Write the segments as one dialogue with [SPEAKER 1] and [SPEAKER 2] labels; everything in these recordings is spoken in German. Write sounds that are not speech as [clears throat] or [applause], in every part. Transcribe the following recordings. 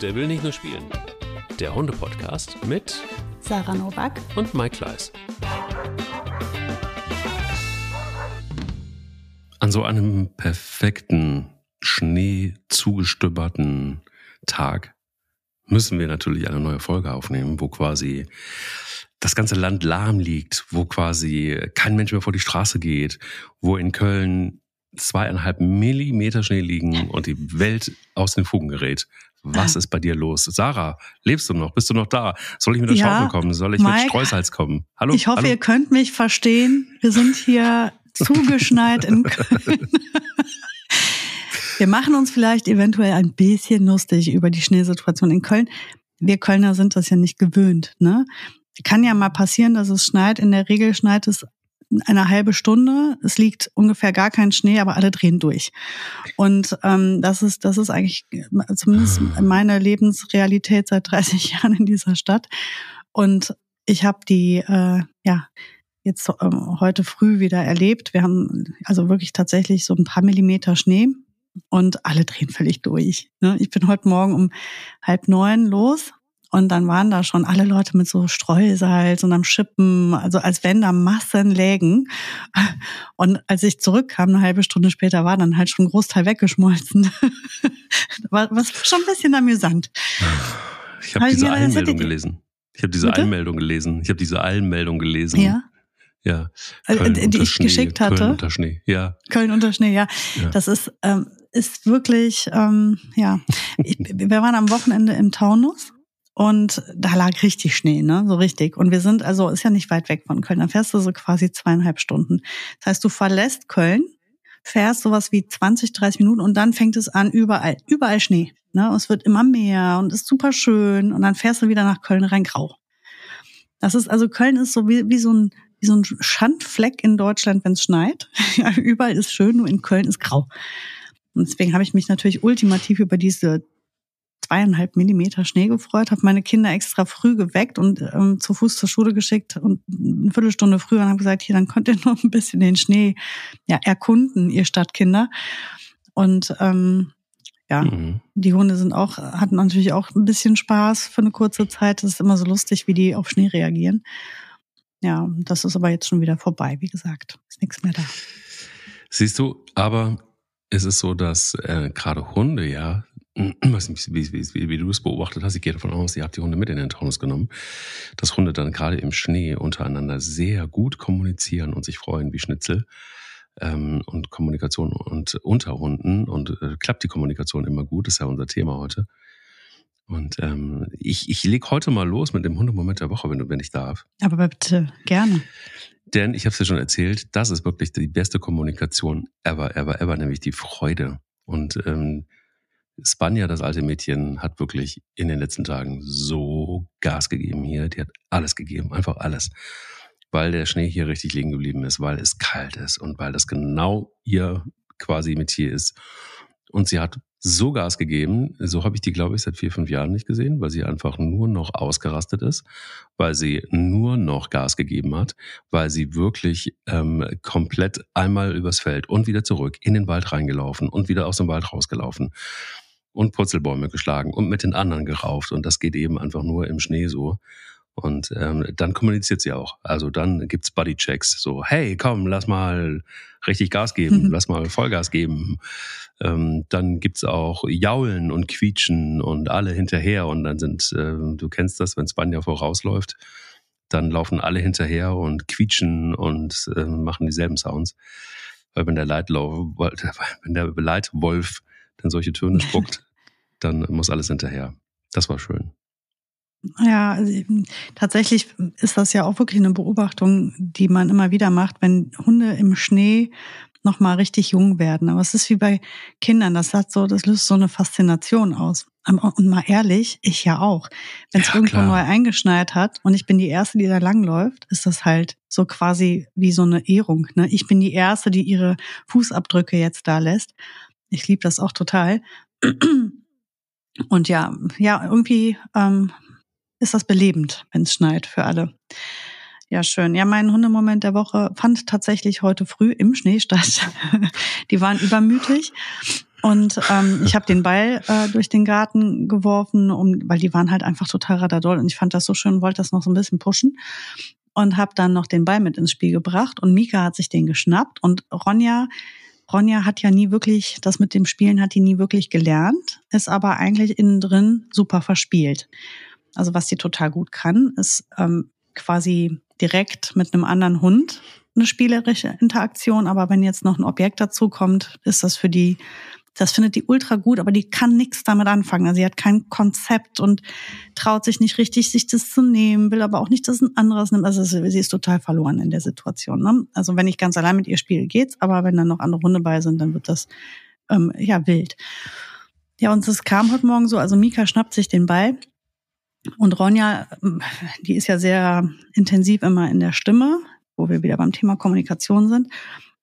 [SPEAKER 1] Der will nicht nur spielen. Der Hunde-Podcast mit
[SPEAKER 2] Sarah Novak
[SPEAKER 1] und Mike Kleiss. An so einem perfekten, Schnee zugestöberten Tag müssen wir natürlich eine neue Folge aufnehmen, wo quasi das ganze Land lahm liegt, wo quasi kein Mensch mehr vor die Straße geht, wo in Köln zweieinhalb Millimeter Schnee liegen und die Welt aus den Fugen gerät. Was ist bei dir los? Sarah, lebst du noch? Bist du noch da? Soll ich mit der
[SPEAKER 2] Ja,
[SPEAKER 1] Schaufel kommen? Soll ich
[SPEAKER 2] Mike,
[SPEAKER 1] mit Streusalz kommen? Hallo?
[SPEAKER 2] Ich hoffe,
[SPEAKER 1] Hallo?
[SPEAKER 2] ihr könnt mich verstehen. Wir sind hier zugeschneit in Köln. Wir machen uns vielleicht eventuell ein bisschen lustig über die Schneesituation in Köln. Wir Kölner sind das ja nicht gewöhnt. Ne? Kann ja mal passieren, dass es schneit. In der Regel schneit es eine halbe Stunde. Es liegt ungefähr gar kein Schnee, aber alle drehen durch. Und ähm, das ist das ist eigentlich zumindest meine Lebensrealität seit 30 [laughs] Jahren in dieser Stadt. Und ich habe die äh, ja jetzt ähm, heute früh wieder erlebt. Wir haben also wirklich tatsächlich so ein paar Millimeter Schnee und alle drehen völlig durch. Ne? Ich bin heute Morgen um halb neun los und dann waren da schon alle Leute mit so Streusalz und am Schippen, also als wenn da Massen lägen. Und als ich zurückkam, eine halbe Stunde später, war dann halt schon ein Großteil weggeschmolzen. [laughs] Was war schon ein bisschen amüsant.
[SPEAKER 1] Ich habe
[SPEAKER 2] Hab
[SPEAKER 1] diese
[SPEAKER 2] hätte
[SPEAKER 1] Einmeldung gelesen. Ich habe diese
[SPEAKER 2] Bitte?
[SPEAKER 1] Einmeldung gelesen. Ich habe diese Einmeldung gelesen.
[SPEAKER 2] Ja,
[SPEAKER 1] Ja.
[SPEAKER 2] Also,
[SPEAKER 1] Köln
[SPEAKER 2] die
[SPEAKER 1] unter
[SPEAKER 2] ich
[SPEAKER 1] Schnee,
[SPEAKER 2] geschickt hatte.
[SPEAKER 1] Köln unter Schnee. Ja.
[SPEAKER 2] Köln unter Schnee, ja.
[SPEAKER 1] Ja.
[SPEAKER 2] Das ist, ähm, ist wirklich, ähm, ja. Wir waren am Wochenende im Taunus und da lag richtig Schnee, ne? So richtig. Und wir sind, also ist ja nicht weit weg von Köln. Dann fährst du so quasi zweieinhalb Stunden. Das heißt, du verlässt Köln, fährst sowas wie 20, 30 Minuten und dann fängt es an, überall, überall Schnee. Ne? Und es wird immer mehr und ist super schön. Und dann fährst du wieder nach Köln rein grau. Das ist, also Köln ist so wie, wie so ein, wie so ein Schandfleck in Deutschland, wenn es schneit. [laughs] Überall ist schön, nur in Köln ist grau. Und deswegen habe ich mich natürlich ultimativ über diese zweieinhalb Millimeter Schnee gefreut, habe meine Kinder extra früh geweckt und ähm, zu Fuß zur Schule geschickt und eine Viertelstunde früher und habe gesagt, hier, dann könnt ihr [laughs] noch ein bisschen den Schnee ja, erkunden, ihr Stadtkinder. Und ähm, ja,
[SPEAKER 1] Mhm.
[SPEAKER 2] die Hunde sind auch, hatten natürlich auch ein bisschen Spaß für eine kurze Zeit. Das ist immer so lustig, wie die auf Schnee reagieren. Ja, das ist aber jetzt schon wieder vorbei, wie gesagt. Ist nichts mehr da.
[SPEAKER 1] Siehst du, aber es ist so, dass äh, gerade Hunde ja, [clears throat] nicht, wie, wie, wie, du es beobachtet hast, ich gehe davon aus, ihr habt die Hunde mit in den Taunus genommen, dass Hunde dann gerade im Schnee untereinander sehr gut kommunizieren und sich freuen wie Schnitzel. Ähm, und Kommunikation und unter Hunden und äh, klappt die Kommunikation immer gut, ist ja unser Thema heute. Und ähm, ich, ich leg heute mal los mit dem Hundemoment der Woche, wenn du, wenn ich darf.
[SPEAKER 2] Aber bitte, gerne.
[SPEAKER 1] Denn ich habe es dir schon erzählt, das ist wirklich die beste Kommunikation ever, ever, ever, nämlich die Freude. Und ähm, Spanja, das alte Mädchen, hat wirklich in den letzten Tagen so Gas gegeben hier. Die hat alles gegeben, einfach alles. Weil der Schnee hier richtig liegen geblieben ist, weil es kalt ist und weil das genau ihr quasi Metier ist. Und sie hat so Gas gegeben, so habe ich die, glaube ich, seit vier, fünf Jahren nicht gesehen, weil sie einfach nur noch ausgerastet ist, weil sie nur noch Gas gegeben hat, weil sie wirklich ähm, komplett einmal übers Feld und wieder zurück in den Wald reingelaufen und wieder aus dem Wald rausgelaufen und Purzelbäume geschlagen und mit den anderen gerauft. Und das geht eben einfach nur im Schnee so. Und ähm, dann kommuniziert sie auch. Also dann gibt's Bodychecks. So, hey, komm, lass mal richtig Gas geben,
[SPEAKER 2] Mhm. [laughs]
[SPEAKER 1] lass mal Vollgas geben. Ähm, dann gibt's auch Jaulen und Quietschen und alle hinterher. Und dann sind, ähm, du kennst das, wenn Spanja vorausläuft, dann laufen alle hinterher und quietschen und äh, machen dieselben Sounds. Weil wenn der Leitlauf, [laughs] wenn der Leitwolf dann solche Töne [laughs] spuckt, dann muss alles hinterher. Das war schön.
[SPEAKER 2] Ja, also, ähm, tatsächlich ist das ja auch wirklich eine Beobachtung, die man immer wieder macht, wenn Hunde im Schnee noch mal richtig jung werden. Aber es ist wie bei Kindern, das hat so, das löst so eine Faszination aus. Und mal ehrlich, ich ja auch. Wenn es
[SPEAKER 1] Ja,
[SPEAKER 2] irgendwo neu eingeschneit hat und ich bin die Erste, die da langläuft, ist das halt so quasi wie so eine Ehrung. Ne? Ich bin die Erste, die ihre Fußabdrücke jetzt da lässt. Ich liebe das auch total. Und ja, ja, irgendwie ähm, ist das belebend, wenn es schneit für alle. Ja, schön. Ja, mein Hundemoment der Woche fand tatsächlich heute früh im Schnee statt. [laughs] Die waren übermütig Und ähm, ich habe den Ball äh, durch den Garten geworfen, um, weil die waren halt einfach total radadoll und ich fand das so schön, wollte das noch so ein bisschen pushen und habe dann noch den Ball mit ins Spiel gebracht und Mika hat sich den geschnappt und Ronja Ronja hat ja nie wirklich, das mit dem Spielen hat die nie wirklich gelernt, ist aber eigentlich innen drin super verspielt. Also was sie total gut kann, ist ähm, quasi direkt mit einem anderen Hund eine spielerische Interaktion, aber wenn jetzt noch ein Objekt dazu kommt, ist das für die das findet die ultra gut, aber die kann nichts damit anfangen. Also sie hat kein Konzept und traut sich nicht richtig, sich das zu nehmen, will aber auch nicht, dass ein anderes nimmt. Also sie ist total verloren in der Situation. Ne? Also wenn ich ganz allein mit ihr spiele, geht's, aber wenn dann noch andere Hunde bei sind, dann wird das ähm, ja wild. Ja, und es kam heute Morgen so, also Mika schnappt sich den Ball und Ronja, ähm, die ist ja sehr intensiv immer in der Stimme, wo wir wieder beim Thema Kommunikation sind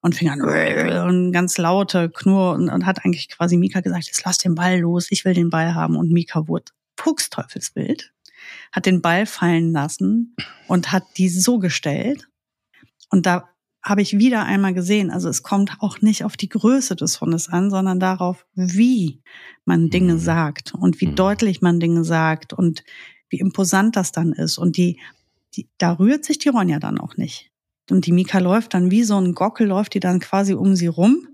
[SPEAKER 2] und fing an und ganz laute Knurr und, und hat eigentlich quasi Mika gesagt, jetzt lass den Ball los, ich will den Ball haben. Und Mika wurde fuchsteufelswild, hat den Ball fallen lassen und hat die so gestellt. Und da habe ich wieder einmal gesehen, also es kommt auch nicht auf die Größe des Hundes an, sondern darauf, wie man Dinge mhm. sagt und wie mhm. deutlich man Dinge sagt und wie imposant das dann ist. Und die, die, da rührt sich die Ronja dann auch nicht. Und die Mika läuft dann wie so ein Gockel, läuft die dann quasi um sie rum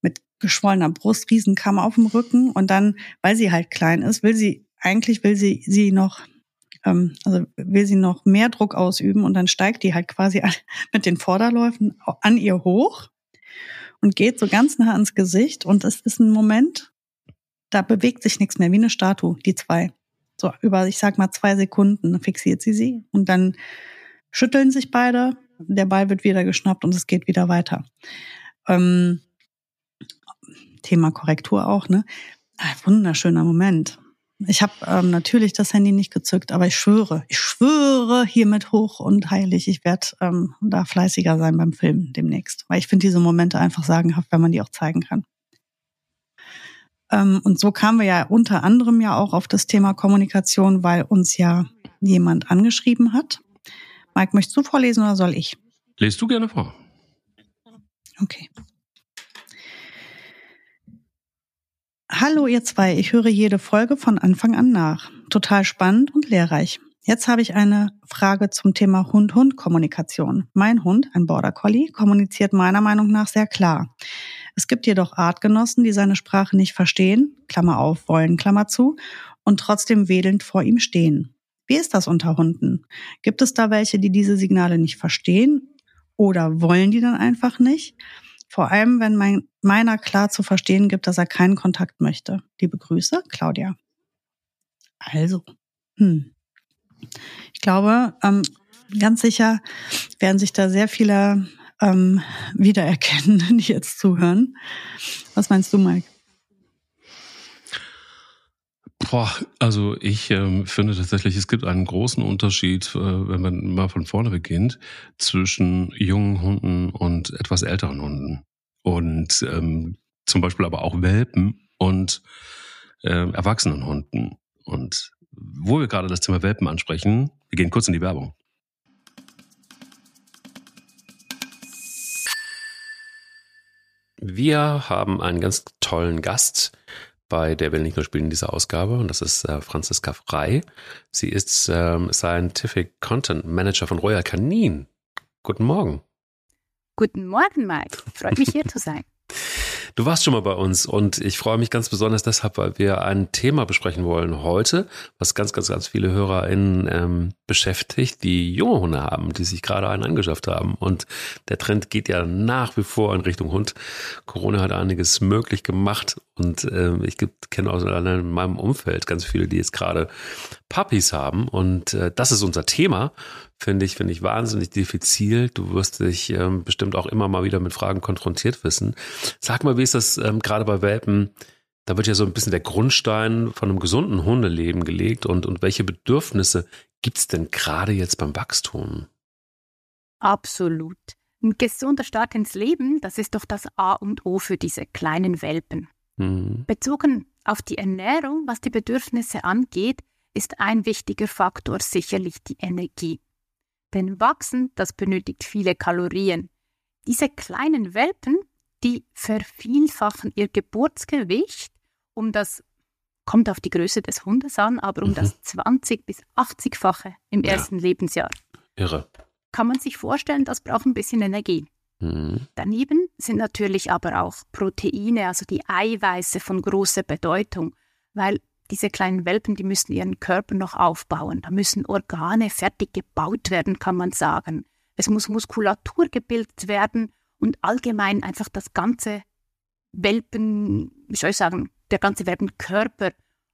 [SPEAKER 2] mit geschwollener Brust, Riesenkamm auf dem Rücken. Und dann, weil sie halt klein ist, will sie, eigentlich will sie sie noch, ähm, also will sie noch mehr Druck ausüben und dann steigt die halt quasi [laughs] mit den Vorderläufen an ihr hoch und geht so ganz nah ans Gesicht. Und es ist ein Moment, da bewegt sich nichts mehr, wie eine Statue, die zwei. So über, ich sag mal, zwei Sekunden fixiert sie sie und dann schütteln sich beide der Ball wird wieder geschnappt und es geht wieder weiter. Ähm, Thema Korrektur auch, ne? Ein wunderschöner Moment. Ich habe ähm, natürlich das Handy nicht gezückt, aber ich schwöre, ich schwöre hiermit hoch und heilig, ich werde ähm, da fleißiger sein beim Filmen demnächst, weil ich finde diese Momente einfach sagenhaft, wenn man die auch zeigen kann. Ähm, und so kamen wir ja unter anderem ja auch auf das Thema Kommunikation, weil uns ja jemand angeschrieben hat Mike, möchtest du vorlesen oder soll ich?
[SPEAKER 1] Lest du gerne vor.
[SPEAKER 2] Okay. Hallo ihr zwei, ich höre jede Folge von Anfang an nach. Total spannend und lehrreich. Jetzt habe ich eine Frage zum Thema Hund-Hund-Kommunikation. Mein Hund, ein Border Collie, kommuniziert meiner Meinung nach sehr klar. Es gibt jedoch Artgenossen, die seine Sprache nicht verstehen, Klammer auf, wollen, Klammer zu, und trotzdem wedelnd vor ihm stehen. Wie ist das unter Hunden? Gibt es da welche, die diese Signale nicht verstehen oder wollen die dann einfach nicht? Vor allem, wenn mein, meiner klar zu verstehen gibt, dass er keinen Kontakt möchte. Liebe Grüße, Claudia. Also, hm. ich glaube, ähm, ganz sicher werden sich da sehr viele ähm, wiedererkennen, [laughs] die jetzt zuhören. Was meinst du, Mike?
[SPEAKER 1] Boah, also ich ähm, finde tatsächlich, es gibt einen großen Unterschied, äh, wenn man mal von vorne beginnt, zwischen jungen Hunden und etwas älteren Hunden. Und ähm, zum Beispiel aber auch Welpen und äh, erwachsenen Hunden. Und wo wir gerade das Thema Welpen ansprechen, wir gehen kurz in die Werbung. Wir haben einen ganz tollen Gast bei Der will nicht nur spielen in dieser Ausgabe und das ist äh, Franziska Frei. Sie ist ähm, Scientific Content Manager von Royal Canin. Guten Morgen.
[SPEAKER 3] Guten Morgen, Mike. Freut mich hier zu sein. [laughs] [laughs]
[SPEAKER 1] Du warst schon mal bei uns und ich freue mich ganz besonders deshalb, weil wir ein Thema besprechen wollen heute, was ganz, ganz, ganz viele HörerInnen ähm, beschäftigt, die junge Hunde haben, die sich gerade einen angeschafft haben. Und der Trend geht ja nach wie vor in Richtung Hund. Corona hat einiges möglich gemacht und ähm, ich kenne aus in meinem Umfeld ganz viele, die jetzt gerade Puppies haben. Und äh, das ist unser Thema finde ich, finde ich wahnsinnig diffizil. Du wirst dich ähm, bestimmt auch immer mal wieder mit Fragen konfrontiert wissen. Sag mal, wie ist das ähm, gerade bei Welpen? Da wird ja so ein bisschen der Grundstein von einem gesunden Hundeleben gelegt und, und welche Bedürfnisse gibt es denn gerade jetzt beim Wachstum?
[SPEAKER 3] Absolut. Ein gesunder Start ins Leben, das ist doch das A und O für diese kleinen Welpen. Mhm. Bezogen auf die Ernährung, was die Bedürfnisse angeht, ist ein wichtiger Faktor sicherlich die Energie. Denn Wachsen, das benötigt viele Kalorien. Diese kleinen Welpen, die vervielfachen ihr Geburtsgewicht um das, kommt auf die Größe des Hundes an, aber um mhm. das 20 bis 80-fache im ja. ersten Lebensjahr.
[SPEAKER 1] Irre.
[SPEAKER 3] Kann man sich vorstellen, das braucht ein bisschen Energie. Mhm. Daneben sind natürlich aber auch Proteine, also die Eiweiße von großer Bedeutung, weil diese kleinen Welpen, die müssen ihren Körper noch aufbauen. Da müssen Organe fertig gebaut werden, kann man sagen. Es muss Muskulatur gebildet werden und allgemein einfach das ganze Welpen, wie soll ich sagen, der ganze Welpenkörper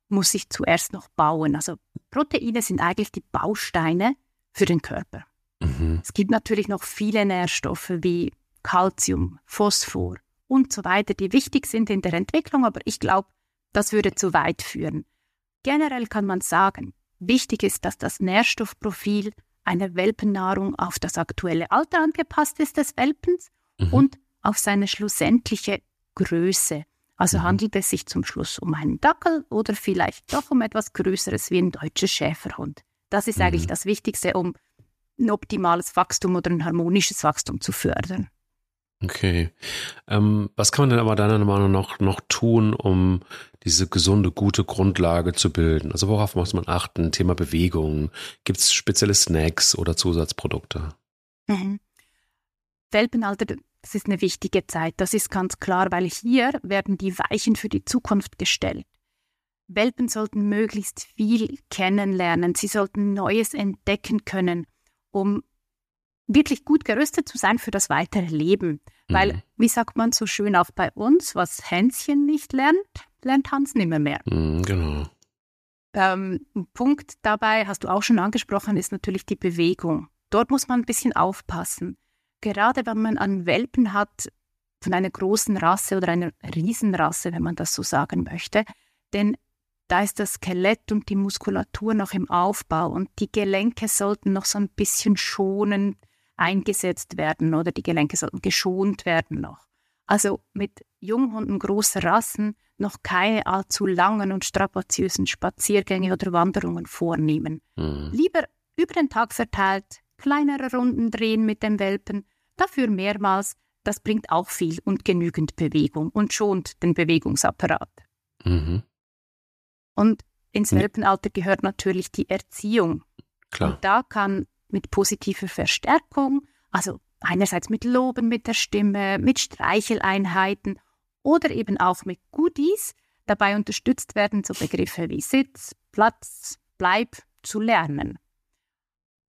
[SPEAKER 3] muss sich zuerst noch bauen. Also Proteine sind eigentlich die Bausteine für den Körper. Mhm. Es gibt natürlich noch viele Nährstoffe wie Calcium, Phosphor und so weiter, die wichtig sind in der Entwicklung, aber ich glaube, das würde zu weit führen. Generell kann man sagen, wichtig ist, dass das Nährstoffprofil einer Welpennahrung auf das aktuelle Alter angepasst ist des Welpens mhm. und auf seine schlussendliche Größe. Also mhm. handelt es sich zum Schluss um einen Dackel oder vielleicht doch um etwas Größeres wie ein deutscher Schäferhund. Das ist mhm. eigentlich das Wichtigste, um ein optimales Wachstum oder ein harmonisches Wachstum zu fördern.
[SPEAKER 1] Okay. Ähm, was kann man denn aber deiner Meinung nach noch tun, um diese gesunde, gute Grundlage zu bilden? Also worauf muss man achten? Thema Bewegung. Gibt es spezielle Snacks oder Zusatzprodukte?
[SPEAKER 3] Mhm. Welpenalter, das ist eine wichtige Zeit. Das ist ganz klar, weil hier werden die Weichen für die Zukunft gestellt. Welpen sollten möglichst viel kennenlernen. Sie sollten Neues entdecken können, um wirklich gut gerüstet zu sein für das weitere Leben. Mhm. Weil, wie sagt man so schön auch bei uns, was Hänschen nicht lernt, lernt Hans nimmer mehr.
[SPEAKER 1] Mhm, genau.
[SPEAKER 3] Ähm, ein Punkt dabei, hast du auch schon angesprochen, ist natürlich die Bewegung. Dort muss man ein bisschen aufpassen. Gerade wenn man einen Welpen hat von einer großen Rasse oder einer Riesenrasse, wenn man das so sagen möchte, denn da ist das Skelett und die Muskulatur noch im Aufbau und die Gelenke sollten noch so ein bisschen schonend eingesetzt werden oder die Gelenke sollten geschont werden noch. Also mit Junghunden großer Rassen noch keine allzu langen und strapaziösen Spaziergänge oder Wanderungen vornehmen. Mhm. Lieber über den Tag verteilt kleinere Runden drehen mit dem Welpen, dafür mehrmals, das bringt auch viel und genügend Bewegung und schont den Bewegungsapparat. Mhm. Und ins Welpenalter gehört natürlich die Erziehung. Klar. Und da kann mit positiver Verstärkung, also einerseits mit Loben mit der Stimme, mit Streicheleinheiten oder eben auch mit Goodies dabei unterstützt werden, so Begriffe wie Sitz, Platz, Bleib zu lernen.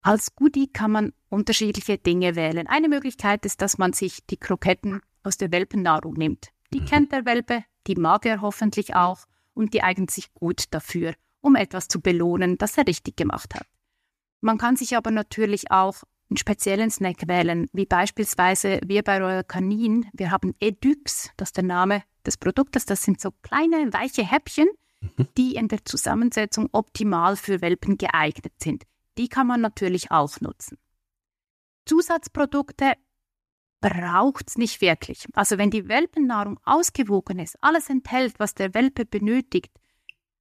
[SPEAKER 3] Als Goodie kann man unterschiedliche Dinge wählen. Eine Möglichkeit ist, dass man sich die Kroketten aus der Welpennahrung nimmt. Die mhm. kennt der Welpe, die mag er hoffentlich auch und die eignet sich gut dafür, um etwas zu belohnen, das er richtig gemacht hat. Man kann sich aber natürlich auch einen speziellen Snack wählen, wie beispielsweise wir bei Royal Canin. Wir haben Edux, das ist der Name des Produktes. Das sind so kleine, weiche Häppchen, mhm. die in der Zusammensetzung optimal für Welpen geeignet sind. Die kann man natürlich auch nutzen. Zusatzprodukte braucht es nicht wirklich. Also wenn die Welpennahrung ausgewogen ist, alles enthält, was der Welpe benötigt,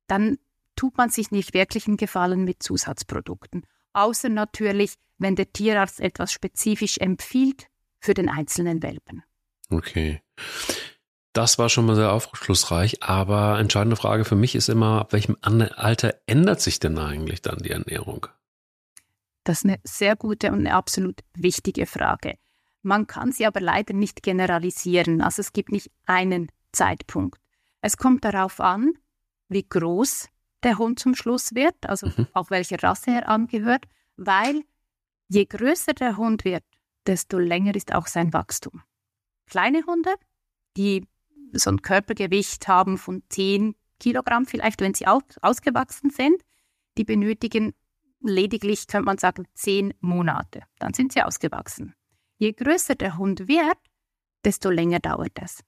[SPEAKER 3] dann tut man sich nicht wirklich einen Gefallen mit Zusatzprodukten außer natürlich, wenn der Tierarzt etwas spezifisch empfiehlt für den einzelnen Welpen.
[SPEAKER 1] Okay. Das war schon mal sehr aufschlussreich, aber entscheidende Frage für mich ist immer, ab welchem Alter ändert sich denn eigentlich dann die Ernährung?
[SPEAKER 3] Das ist eine sehr gute und eine absolut wichtige Frage. Man kann sie aber leider nicht generalisieren. Also es gibt nicht einen Zeitpunkt. Es kommt darauf an, wie groß der Hund zum Schluss wird, also mhm. auf welche Rasse er angehört, weil je größer der Hund wird, desto länger ist auch sein Wachstum. Kleine Hunde, die so ein Körpergewicht haben von 10 Kilogramm vielleicht, wenn sie ausgewachsen sind, die benötigen lediglich, könnte man sagen, 10 Monate. Dann sind sie ausgewachsen. Je größer der Hund wird, desto länger dauert es.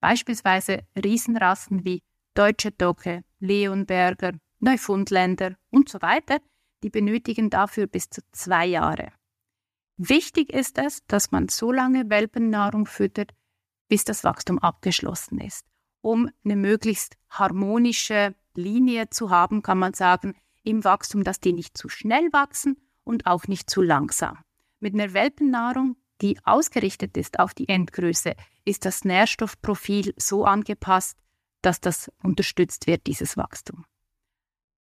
[SPEAKER 3] Beispielsweise Riesenrassen wie Deutsche Dogge, Leonberger, Neufundländer und so weiter, die benötigen dafür bis zu zwei Jahre. Wichtig ist es, dass man so lange Welpennahrung füttert, bis das Wachstum abgeschlossen ist. Um eine möglichst harmonische Linie zu haben, kann man sagen, im Wachstum, dass die nicht zu schnell wachsen und auch nicht zu langsam. Mit einer Welpennahrung die ausgerichtet ist auf die Endgröße, ist das Nährstoffprofil so angepasst, dass das unterstützt wird, dieses Wachstum.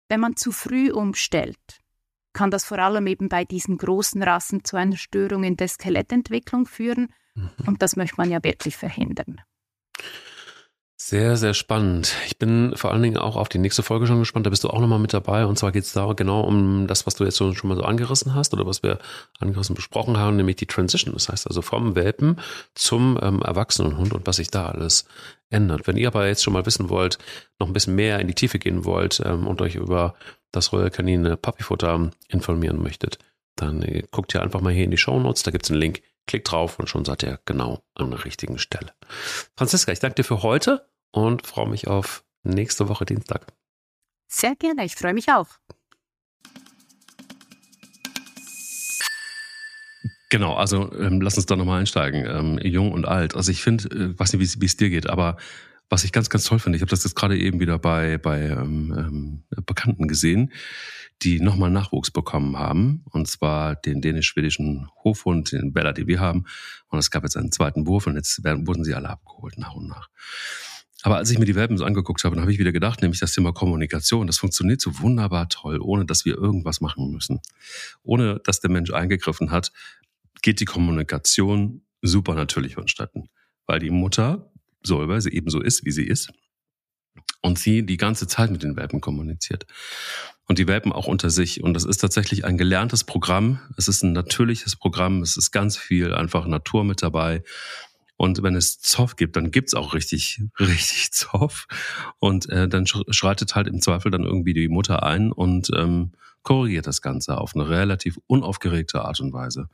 [SPEAKER 3] Wenn man zu früh umstellt, kann das vor allem eben bei diesen großen Rassen zu einer Störung in der Skelettentwicklung führen. Mhm. Und das möchte man ja wirklich verhindern.
[SPEAKER 1] Sehr, sehr spannend. Ich bin vor allen Dingen auch auf die nächste Folge schon gespannt. Da bist du auch nochmal mit dabei. Und zwar geht es da genau um das, was du jetzt schon, mal so angerissen hast oder was wir angerissen besprochen haben, nämlich die Transition. Das heißt also vom Welpen zum ähm, Erwachsenenhund und was sich da alles ändert. Wenn ihr aber jetzt schon mal wissen wollt, noch ein bisschen mehr in die Tiefe gehen wollt ähm, und euch über das Royal Canine Puppyfutter informieren möchtet, dann äh, guckt ihr einfach mal hier in die Show Notes. Da gibt es einen Link. Klickt drauf und schon seid ihr genau an der richtigen Stelle. Franziska, ich danke dir für heute und freue mich auf nächste Woche Dienstag.
[SPEAKER 3] Sehr gerne, ich freue mich auch.
[SPEAKER 1] Genau, also ähm, lass uns da nochmal einsteigen. Ähm, jung und alt. Also ich finde, äh, weiß nicht, wie es dir geht, aber was ich ganz, ganz toll finde, ich habe das jetzt gerade eben wieder bei, bei ähm, ähm, Bekannten gesehen, die nochmal Nachwuchs bekommen haben. Und zwar den dänisch-schwedischen Hofhund, den Bella, den wir haben. Und es gab jetzt einen zweiten Wurf und jetzt werden, wurden sie alle abgeholt, nach und nach. Aber als ich mir die Welpen so angeguckt habe, dann habe ich wieder gedacht, nämlich das Thema Kommunikation, das funktioniert so wunderbar toll, ohne dass wir irgendwas machen müssen. Ohne dass der Mensch eingegriffen hat, geht die Kommunikation super natürlich vonstatten. Weil die Mutter soll, weil sie eben so ist, wie sie ist. Und sie die ganze Zeit mit den Welpen kommuniziert. Und die Welpen auch unter sich. Und das ist tatsächlich ein gelerntes Programm. Es ist ein natürliches Programm. Es ist ganz viel einfach Natur mit dabei. Und wenn es Zoff gibt, dann gibt's auch richtig, [laughs] richtig Zoff. Und äh, dann schreitet halt im Zweifel dann irgendwie die Mutter ein und ähm, korrigiert das Ganze auf eine relativ unaufgeregte Art und Weise.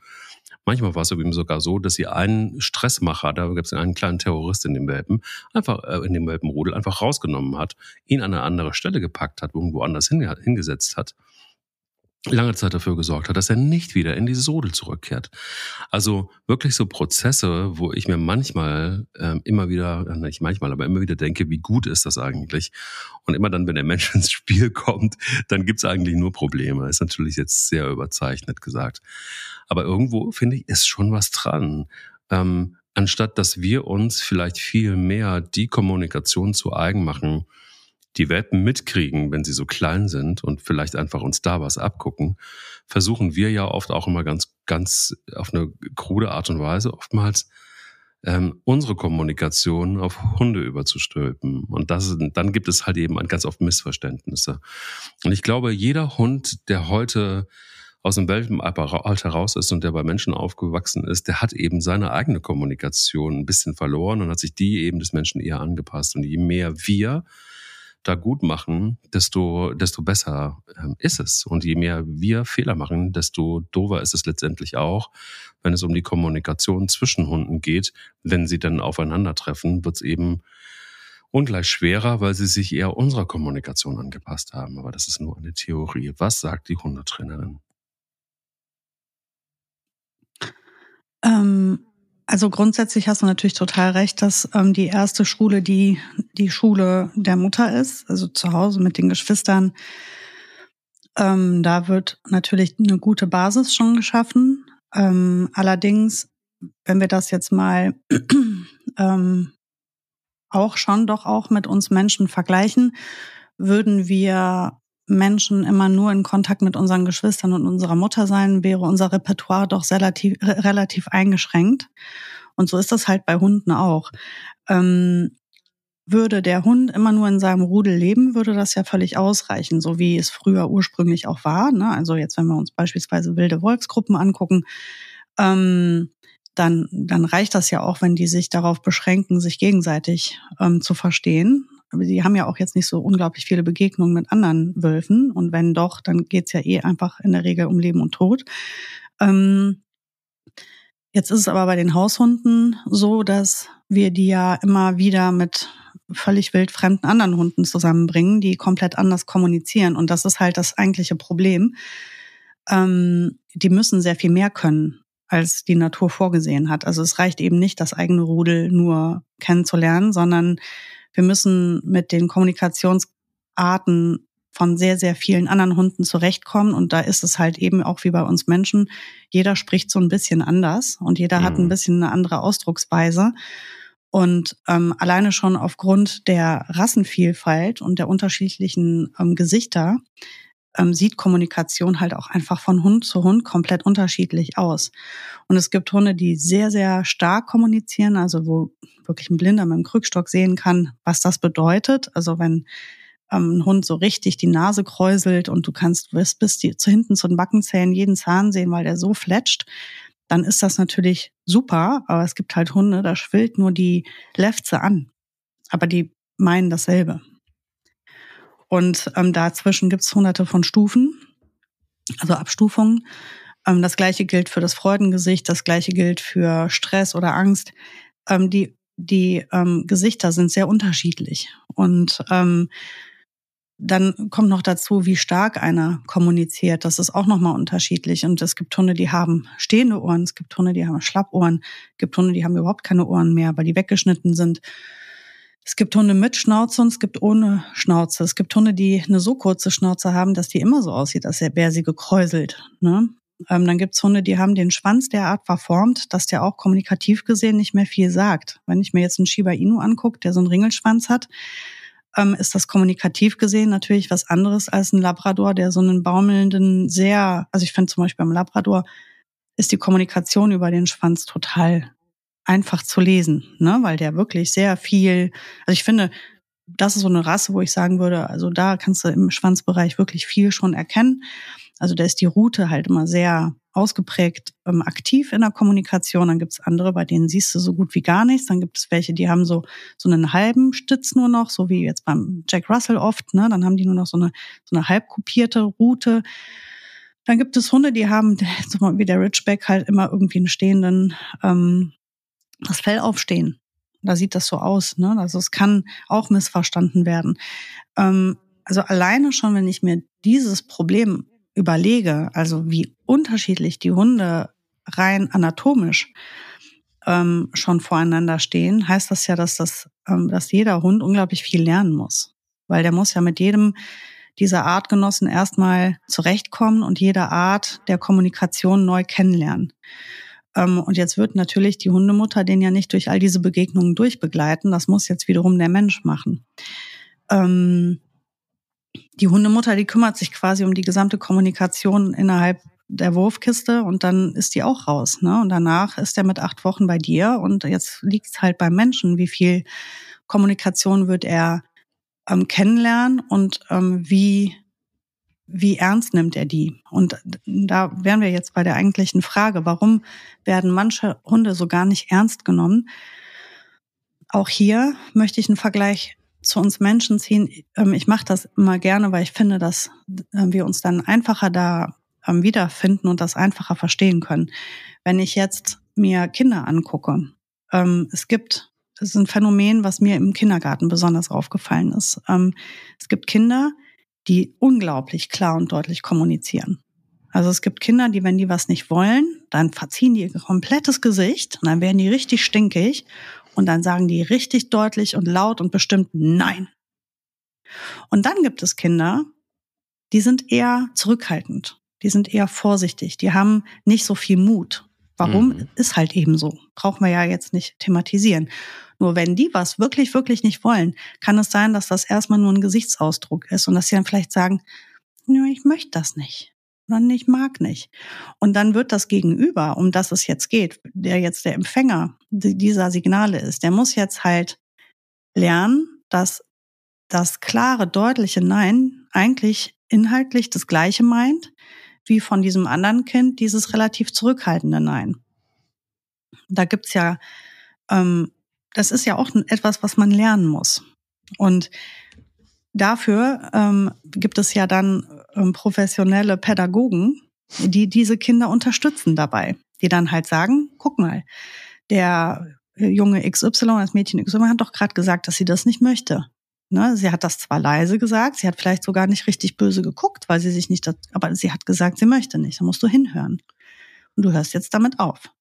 [SPEAKER 1] Manchmal war es eben sogar so, dass sie einen Stressmacher, da gab es einen kleinen Terrorist in dem Welpen, einfach äh, in dem Welpenrudel einfach rausgenommen hat, ihn an eine andere Stelle gepackt hat, irgendwo anders hingesetzt hat lange Zeit dafür gesorgt hat, dass er nicht wieder in dieses Rudel zurückkehrt. Also wirklich so Prozesse, wo ich mir manchmal ähm, immer wieder, äh, nicht manchmal, aber immer wieder denke, wie gut ist das eigentlich? Und immer dann, wenn der Mensch [laughs] ins Spiel kommt, dann gibt's eigentlich nur Probleme. Ist natürlich jetzt sehr überzeichnet gesagt. Aber irgendwo, finde ich, ist schon was dran. Ähm, anstatt dass wir uns vielleicht viel mehr die Kommunikation zu eigen machen, die Welpen mitkriegen, wenn sie so klein sind und vielleicht einfach uns da was abgucken, versuchen wir ja oft auch immer ganz, ganz auf eine krude Art und Weise oftmals ähm, unsere Kommunikation auf Hunde überzustülpen. Und das, dann gibt es halt eben ganz oft Missverständnisse. Und ich glaube, jeder Hund, der heute aus dem Welpenalter raus ist und der bei Menschen aufgewachsen ist, der hat eben seine eigene Kommunikation ein bisschen verloren und hat sich die eben des Menschen eher angepasst. Und je mehr wir da gut machen, desto, desto besser ähm, ist es. Und je mehr wir Fehler machen, desto dover ist es letztendlich auch, wenn es um die Kommunikation zwischen Hunden geht. Wenn sie dann aufeinandertreffen, wird es eben ungleich schwerer, weil sie sich eher unserer Kommunikation angepasst haben. Aber das ist nur eine Theorie. Was sagt die Hundetrainerin?
[SPEAKER 2] Ähm, also grundsätzlich hast du natürlich total recht, dass ähm, die erste Schule die die Schule der Mutter ist, also zu Hause mit den Geschwistern. Ähm, da wird natürlich eine gute Basis schon geschaffen. Ähm, allerdings, wenn wir das jetzt mal [clears throat] ähm, auch schon doch auch mit uns Menschen vergleichen, würden wir Menschen immer nur in Kontakt mit unseren Geschwistern und unserer Mutter sein, wäre unser Repertoire doch relativ, relativ eingeschränkt. Und so ist das halt bei Hunden auch. Ähm, würde der Hund immer nur in seinem Rudel leben, würde das ja völlig ausreichen, so wie es früher ursprünglich auch war. Ne? Also jetzt, wenn wir uns beispielsweise wilde Wolfsgruppen angucken, ähm, dann, dann reicht das ja auch, wenn die sich darauf beschränken, sich gegenseitig ähm, zu verstehen aber die haben ja auch jetzt nicht so unglaublich viele Begegnungen mit anderen Wölfen. Und wenn doch, dann geht's ja eh einfach in der Regel um Leben und Tod. Ähm, jetzt ist es aber bei den Haushunden so, dass wir die ja immer wieder mit völlig wildfremden anderen Hunden zusammenbringen, die komplett anders kommunizieren. Und das ist halt das eigentliche Problem. Ähm, die müssen sehr viel mehr können, als die Natur vorgesehen hat. Also es reicht eben nicht, das eigene Rudel nur kennenzulernen, sondern wir müssen mit den Kommunikationsarten von sehr, sehr vielen anderen Hunden zurechtkommen. Und da ist es halt eben auch wie bei uns Menschen. Jeder spricht so ein bisschen anders und jeder mhm. hat ein mhm. bisschen eine andere Ausdrucksweise. Und ähm, alleine schon aufgrund der Rassenvielfalt und der unterschiedlichen ähm, Gesichter ähm, sieht Kommunikation halt auch einfach von Hund zu Hund komplett unterschiedlich aus. Und es gibt Hunde, die sehr, sehr stark kommunizieren, also wo wirklich ein Blinder mit dem Krückstock sehen kann, was das bedeutet. Also wenn ähm, ein Hund so richtig die Nase kräuselt und du kannst bis, bis die, zu hinten zu den Backenzähnen jeden Zahn sehen, weil der so fletscht, dann ist das natürlich super. Aber es gibt halt Hunde, da schwillt nur die Lefze an. Aber die meinen dasselbe. Und ähm, dazwischen gibt's hunderte von Stufen, also Abstufungen. Ähm, das gleiche gilt für das Freudengesicht, das gleiche gilt für Stress oder Angst. Ähm, die die ähm, Gesichter sind sehr unterschiedlich. Und ähm, dann kommt noch dazu, wie stark einer kommuniziert. Das ist auch nochmal unterschiedlich. Und es gibt Hunde, die haben stehende Ohren, es gibt Hunde, die haben Schlappohren, es gibt Hunde, die haben überhaupt keine Ohren mehr, weil die weggeschnitten sind. Es gibt Hunde mit Schnauze und es gibt ohne Schnauze. Es gibt Hunde, die eine so kurze Schnauze haben, dass die immer so aussieht, als wäre sie gekräuselt. Ne? Ähm, dann gibt's Hunde, die haben den Schwanz derart verformt, dass der auch kommunikativ gesehen nicht mehr viel sagt. Wenn ich mir jetzt einen Shiba Inu angucke, der so einen Ringelschwanz hat, ähm, ist das kommunikativ gesehen natürlich was anderes als ein Labrador, der so einen baumelnden, sehr, also ich finde zum Beispiel beim Labrador ist die Kommunikation über den Schwanz total einfach zu lesen, ne? weil der wirklich sehr viel, also ich finde, das ist so eine Rasse, wo ich sagen würde, also da kannst du im Schwanzbereich wirklich viel schon erkennen. Also da ist die Route halt immer sehr ausgeprägt ähm, aktiv in der Kommunikation. Dann gibt es andere, bei denen siehst du so gut wie gar nichts. Dann gibt es welche, die haben so so einen halben Stütz nur noch, so wie jetzt beim Jack Russell oft. Ne? Dann haben die nur noch so eine so eine halb kopierte Route. Dann gibt es Hunde, die haben, [laughs] wie der Ridgeback, halt immer irgendwie einen stehenden, ähm, das Fell aufstehen. Da sieht das so aus. Ne? Also es kann auch missverstanden werden. Ähm, also alleine schon, wenn ich mir dieses Problem überlege, also wie unterschiedlich die Hunde rein anatomisch ähm, schon voreinander stehen, heißt das ja, dass das, ähm, dass jeder Hund unglaublich viel lernen muss, weil der muss ja mit jedem dieser Artgenossen erstmal zurechtkommen und jede Art der Kommunikation neu kennenlernen. Ähm, und jetzt wird natürlich die Hundemutter den ja nicht durch all diese Begegnungen durchbegleiten. Das muss jetzt wiederum der Mensch machen. Ähm, die Hundemutter, die kümmert sich quasi um die gesamte Kommunikation innerhalb der Wurfkiste und dann ist die auch raus. Ne? Und danach ist er mit acht Wochen bei dir und jetzt liegt es halt beim Menschen, wie viel Kommunikation wird er ähm, kennenlernen und ähm, wie, wie ernst nimmt er die? Und da wären wir jetzt bei der eigentlichen Frage, warum werden manche Hunde so gar nicht ernst genommen? Auch hier möchte ich einen Vergleich zu uns Menschen ziehen. Ähm, ich mache das immer gerne, weil ich finde, dass äh, wir uns dann einfacher da ähm, wiederfinden und das einfacher verstehen können. Wenn ich jetzt mir Kinder angucke, ähm, es gibt, es ist ein Phänomen, was mir im Kindergarten besonders aufgefallen ist. Es gibt Kinder, unglaublich klar und deutlich kommunizieren. Also es gibt Kinder, die, wenn die was nicht wollen, dann verziehen die ihr komplettes Gesicht und dann werden die richtig stinkig und dann sagen die richtig deutlich und laut und bestimmt Nein. Und dann gibt es Kinder, die sind eher zurückhaltend, die sind eher vorsichtig, die haben nicht so viel Mut. Warum? Mhm. Ist halt eben so. Brauchen wir ja jetzt nicht thematisieren. Nur wenn die was wirklich, wirklich nicht wollen, kann es sein, dass das erstmal nur ein Gesichtsausdruck ist und dass sie dann vielleicht sagen, nö, ich möchte das nicht sondern ich mag nicht. Und dann wird das Gegenüber, um das es jetzt geht, der jetzt der Empfänger dieser Signale ist, der muss jetzt halt lernen, dass das klare, deutliche Nein eigentlich inhaltlich das Gleiche meint, wie von diesem anderen Kind dieses relativ zurückhaltende Nein. Da gibt's ja, ähm, das ist ja auch etwas, was man lernen muss. Und dafür ähm, gibt es ja dann ähm, professionelle Pädagogen, die diese Kinder unterstützen dabei, die dann halt sagen, guck mal, der Junge XY, das Mädchen XY hat doch gerade gesagt, dass sie das nicht möchte. Ne, sie hat das zwar leise gesagt, sie hat vielleicht sogar nicht richtig böse geguckt, weil sie sich nicht, aber sie hat gesagt, sie möchte nicht. Da musst du hinhören. Und du hörst jetzt damit auf.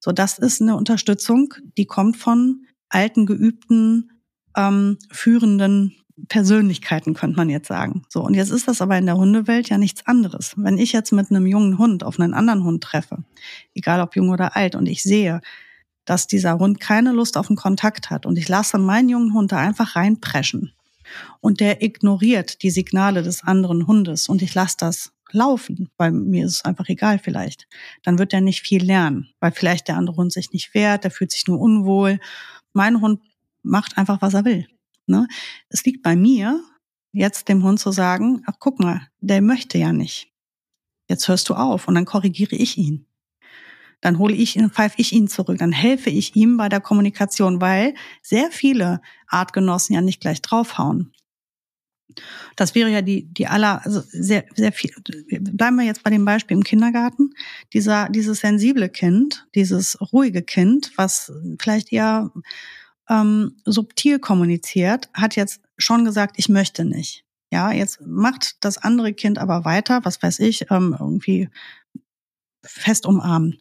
[SPEAKER 2] So, das ist eine Unterstützung, die kommt von alten, geübten, ähm, führenden Persönlichkeiten, könnte man jetzt sagen. So, und jetzt ist das aber in der Hundewelt ja nichts anderes. Wenn ich jetzt mit einem jungen Hund auf einen anderen Hund treffe, egal ob jung oder alt, und ich sehe, dass dieser Hund keine Lust auf einen Kontakt hat und ich lasse meinen jungen Hund da einfach reinpreschen und der ignoriert die Signale des anderen Hundes und ich lasse das laufen, weil mir ist es einfach egal vielleicht, dann wird er nicht viel lernen, weil vielleicht der andere Hund sich nicht wehrt, der fühlt sich nur unwohl. Mein Hund macht einfach, was er will. Ne? Es liegt bei mir, jetzt dem Hund zu sagen, ach guck mal, der möchte ja nicht. Jetzt hörst du auf und dann korrigiere ich ihn. Dann hole ich ihn, pfeife ich ihn zurück, dann helfe ich ihm bei der Kommunikation, weil sehr viele Artgenossen ja nicht gleich draufhauen. Das wäre ja die, die aller, also sehr, sehr viel. Bleiben wir jetzt bei dem Beispiel im Kindergarten. Dieser, dieses sensible Kind, dieses ruhige Kind, was vielleicht eher ähm, subtil kommuniziert, hat jetzt schon gesagt, ich möchte nicht. Ja, jetzt macht das andere Kind aber weiter, was weiß ich, ähm, irgendwie fest umarmen.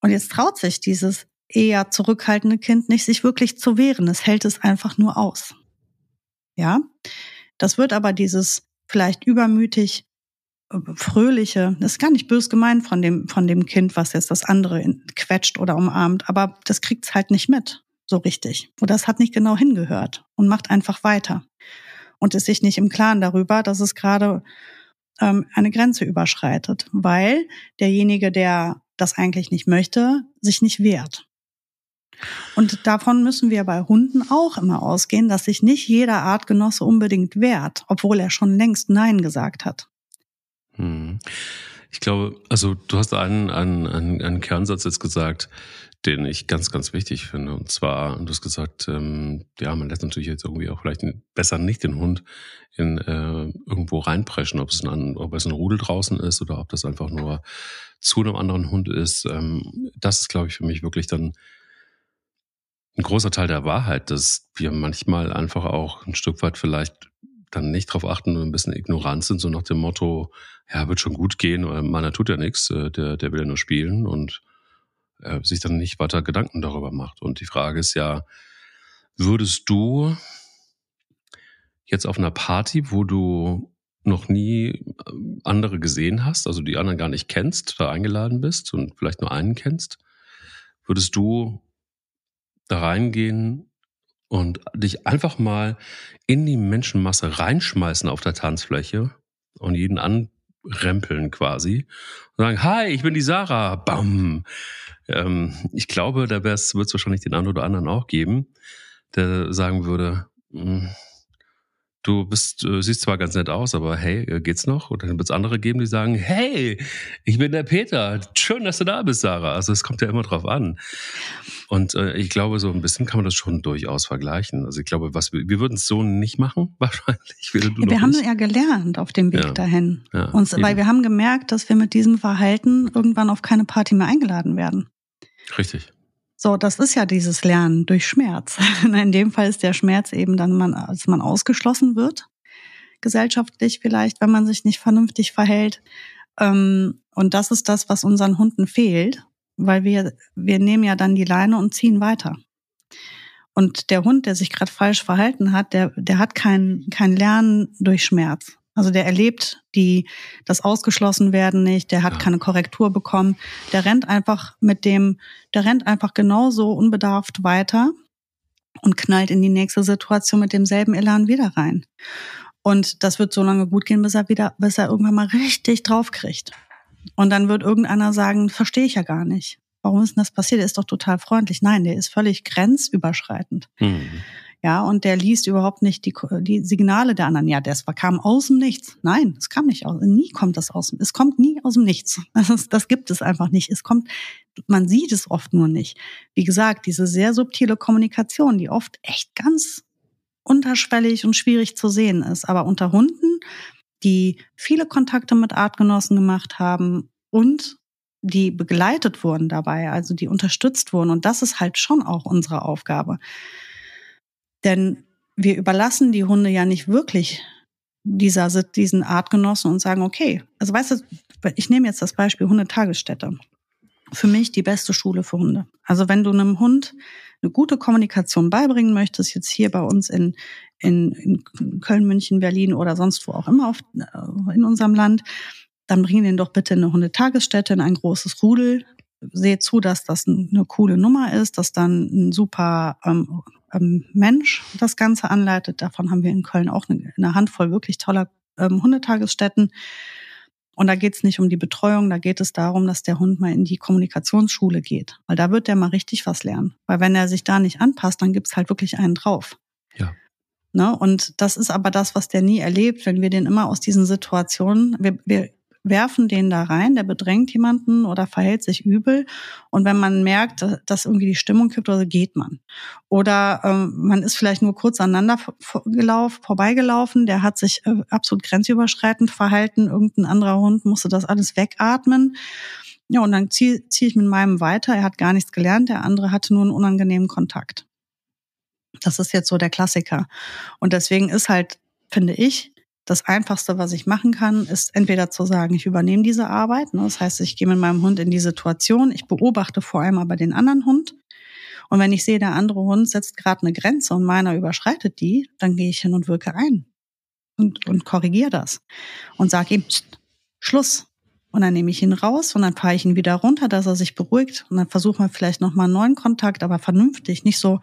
[SPEAKER 2] Und jetzt traut sich dieses eher zurückhaltende Kind nicht, sich wirklich zu wehren. Es hält es einfach nur aus. Ja, das wird aber dieses vielleicht übermütig äh, fröhliche, das ist gar nicht bös gemeint von dem, von dem Kind, was jetzt das andere quetscht oder umarmt, aber das kriegt's halt nicht mit so richtig. Oder es hat nicht genau hingehört und macht einfach weiter. Und ist sich nicht im Klaren darüber, dass es gerade ähm, eine Grenze überschreitet, weil derjenige, der das eigentlich nicht möchte, sich nicht wehrt. Und davon müssen wir bei Hunden auch immer ausgehen, dass sich nicht jeder Artgenosse unbedingt wehrt, obwohl er schon längst Nein gesagt hat.
[SPEAKER 1] Hm. Ich glaube, also du hast einen, einen, einen, einen Kernsatz jetzt gesagt, den ich ganz, ganz wichtig finde. Und zwar, du hast gesagt, ähm, ja, man lässt natürlich jetzt irgendwie auch vielleicht besser nicht den Hund in äh, irgendwo reinpreschen, ob es, ein, ob es ein Rudel draußen ist oder ob das einfach nur zu einem anderen Hund ist. Ähm, das ist, glaube ich, für mich wirklich dann ein großer Teil der Wahrheit, dass wir manchmal einfach auch ein Stück weit vielleicht dann nicht drauf achten und ein bisschen ignorant sind, so nach dem Motto, ja, wird schon gut gehen, meiner tut ja nichts, äh, der, der will ja nur spielen und äh, sich dann nicht weiter Gedanken darüber macht. Und die Frage ist ja, würdest du jetzt auf einer Party, wo du noch nie äh, andere gesehen hast, also die anderen gar nicht kennst, da eingeladen bist und vielleicht nur einen kennst, würdest du da reingehen und dich einfach mal in die Menschenmasse reinschmeißen auf der Tanzfläche und jeden anrempeln quasi und sagen, hi, ich bin die Sarah, bam. Ähm, ich glaube, da wird es wahrscheinlich den einen oder anderen auch geben, der sagen würde, hm, du bist, äh, siehst zwar ganz nett aus, aber hey, äh, geht's noch? Und dann wird es andere geben, die sagen, hey, ich bin der Peter, schön, dass du da bist, Sarah. Also es kommt ja immer drauf an. Und äh, ich glaube, so ein bisschen kann man das schon durchaus vergleichen. Also ich glaube, was wir, wir würden es so nicht machen, [laughs] wahrscheinlich.
[SPEAKER 2] wir haben
[SPEAKER 1] nicht.
[SPEAKER 2] ja gelernt auf dem Weg ja. dahin. Ja, Und, weil wir haben gemerkt, dass wir mit diesem Verhalten irgendwann auf keine Party mehr eingeladen werden.
[SPEAKER 1] Richtig.
[SPEAKER 2] So, das ist ja dieses Lernen durch Schmerz. [laughs] In dem Fall ist der Schmerz eben dann, man, als man ausgeschlossen wird, gesellschaftlich vielleicht, wenn man sich nicht vernünftig verhält. Ähm, und das ist das, was unseren Hunden fehlt, weil wir, wir nehmen ja dann die Leine und ziehen weiter. Und der Hund, der sich gerade falsch verhalten hat, der, der hat kein, kein Lernen durch Schmerz. Also der erlebt die, das ausgeschlossen werden nicht, der hat ja. keine Korrektur bekommen. Der rennt einfach mit dem, der rennt einfach genauso unbedarft weiter und knallt in die nächste Situation mit demselben Elan wieder rein. Und das wird so lange gut gehen, bis er wieder, bis er irgendwann mal richtig draufkriegt. Und dann wird irgendeiner sagen, verstehe ich ja gar nicht. Warum ist denn das passiert? Der ist doch total freundlich. Nein, der ist völlig grenzüberschreitend. Mhm. Ja, und der liest überhaupt nicht die, die Signale der anderen. Ja, das kam aus dem Nichts. Nein, es kam nicht aus. Nie kommt das aus. Es kommt nie aus dem Nichts. [laughs] Das, das gibt es einfach nicht. Es kommt, man sieht es oft nur nicht. Wie gesagt, diese sehr subtile Kommunikation, die oft echt ganz unterschwellig und schwierig zu sehen ist. Aber unter Hunden, die viele Kontakte mit Artgenossen gemacht haben und die begleitet wurden dabei, also die unterstützt wurden. Und das ist halt schon auch unsere Aufgabe. Denn wir überlassen die Hunde ja nicht wirklich dieser, diesen Artgenossen und sagen, okay, also weißt du, ich nehme jetzt das Beispiel Hundetagesstätte. Für mich die beste Schule für Hunde. Also wenn du einem Hund eine gute Kommunikation beibringen möchtest, jetzt hier bei uns in, in, in Köln, München, Berlin oder sonst wo auch immer auf, äh, in unserem Land, dann bring den doch bitte in eine Hundetagesstätte, in ein großes Rudel. Seht zu, dass das eine coole Nummer ist, dass dann ein super ähm, ähm, Mensch das Ganze anleitet. Davon haben wir in Köln auch eine, eine Handvoll wirklich toller ähm, Hundetagesstätten. Und da geht es nicht um die Betreuung, da geht es darum, dass der Hund mal in die Kommunikationsschule geht. Weil da wird der mal richtig was lernen. Weil wenn er sich da nicht anpasst, dann gibt's halt wirklich einen drauf.
[SPEAKER 1] Ja.
[SPEAKER 2] Ne? Und das ist aber das, was der nie erlebt, wenn wir den immer aus diesen Situationen, wir, wir werfen den da rein, der bedrängt jemanden oder verhält sich übel. Und wenn man merkt, dass irgendwie die Stimmung kippt, also geht man. Oder ähm, man ist vielleicht nur kurz aneinander gelaufen, vorbeigelaufen, der hat sich äh, absolut grenzüberschreitend verhalten, irgendein anderer Hund musste das alles wegatmen. Ja, und dann ziehe zieh ich mit meinem weiter. Er hat gar nichts gelernt, der andere hatte nur einen unangenehmen Kontakt. Das ist jetzt so der Klassiker. Und deswegen ist halt, finde ich, das Einfachste, was ich machen kann, ist entweder zu sagen, ich übernehme diese Arbeit. Ne? Das heißt, ich gehe mit meinem Hund in die Situation, ich beobachte vor allem aber den anderen Hund. Und wenn ich sehe, der andere Hund setzt gerade eine Grenze und meiner überschreitet die, dann gehe ich hin und wirke ein und, und korrigiere das und sage ihm, Schluss. Und dann nehme ich ihn raus und dann fahre ich ihn wieder runter, dass er sich beruhigt. Und dann versuchen wir vielleicht nochmal einen neuen Kontakt, aber vernünftig, nicht so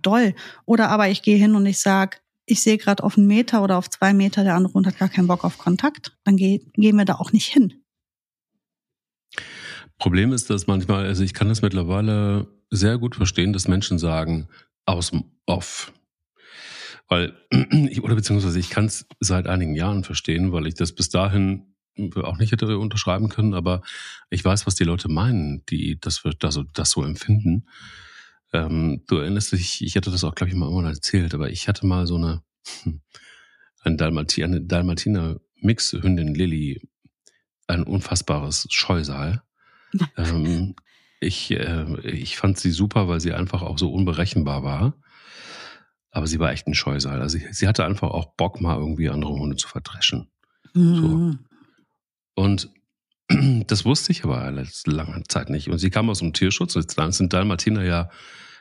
[SPEAKER 2] doll. Oder aber ich gehe hin und ich sage, ich sehe gerade auf einen Meter oder auf zwei Meter, der andere Hund hat gar keinen Bock auf Kontakt, dann geh, gehen wir da auch nicht hin.
[SPEAKER 1] Problem ist, dass manchmal, also ich kann das mittlerweile sehr gut verstehen, dass Menschen sagen, aus dem Off. Weil, [clears throat] oder beziehungsweise ich kann es seit einigen Jahren verstehen, weil ich das bis dahin auch nicht hätte unterschreiben können, aber ich weiß, was die Leute meinen, die das, das, das so empfinden. Ähm, du erinnerst dich, ich hatte das auch, glaube ich, mal irgendwann erzählt, aber ich hatte mal so eine, [laughs] eine, Dalmati, eine Dalmatiner Mixhündin Lilly, ein unfassbares Scheusal. [laughs] ähm, ich, äh, ich fand sie super, weil sie einfach auch so unberechenbar war. Aber sie war echt ein Scheusal. Also sie, sie hatte einfach auch Bock, mal irgendwie andere Hunde zu verdreschen. Mhm. So. Und [clears throat] das wusste ich aber lange Zeit nicht. Und sie kam aus dem Tierschutz. Jetzt sind Dalmatiner ja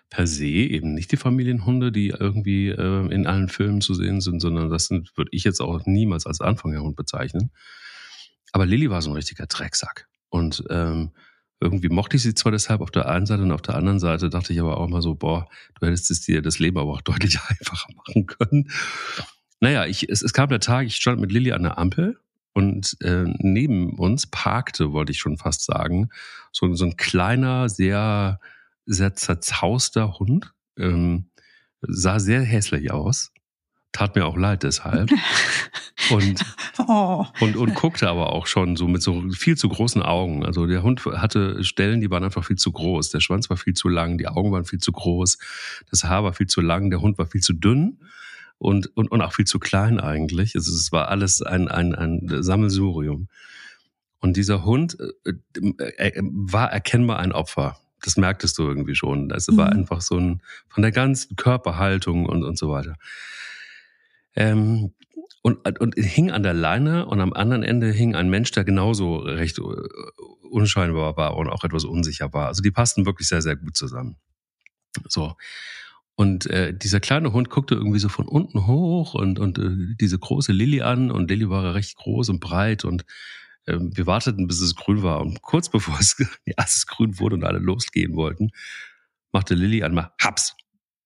[SPEAKER 1] per se eben nicht die Familienhunde, die irgendwie äh, in allen Filmen zu sehen sind, sondern das sind, würde ich jetzt auch niemals als Anfängerhund bezeichnen. Aber Lilly war so ein richtiger Drecksack. Und ähm, irgendwie mochte ich sie zwar deshalb auf der einen Seite und auf der anderen Seite dachte ich aber auch mal so, boah, du hättest es dir das Leben aber auch deutlich [laughs] einfacher machen können. Naja, ich, es, es kam der Tag, ich stand mit Lilly an der Ampel und äh, neben uns parkte, wollte ich schon fast sagen, so, so ein kleiner, sehr sehr zerzauster Hund. Ähm, sah sehr hässlich aus. Tat mir auch leid deshalb. [laughs] Und, oh. und, und guckte aber auch schon so mit so viel zu großen Augen. Also der Hund hatte Stellen, die waren einfach viel zu groß. Der Schwanz war viel zu lang, die Augen waren viel zu groß, das Haar war viel zu lang, der Hund war viel zu dünn und, und, und auch viel zu klein eigentlich. Also es war alles ein, ein, ein Sammelsurium. Und dieser Hund äh, äh, äh war erkennbar ein Opfer das merktest du irgendwie schon. War mhm. einfach so ein, von der ganzen Körperhaltung und, und so weiter. Ähm, und, und hing an der Leine und am anderen Ende hing ein Mensch, der genauso recht unscheinbar war und auch etwas unsicher war. Also die passten wirklich sehr, sehr gut zusammen. So. Und äh, dieser kleine Hund guckte irgendwie so von unten hoch und, und äh, diese große Lilly an und Lilly war recht groß und breit und ähm, wir warteten, bis es grün war. Und kurz [laughs] bevor es, ja, es grün wurde und alle losgehen wollten, machte Lilly einmal Haps.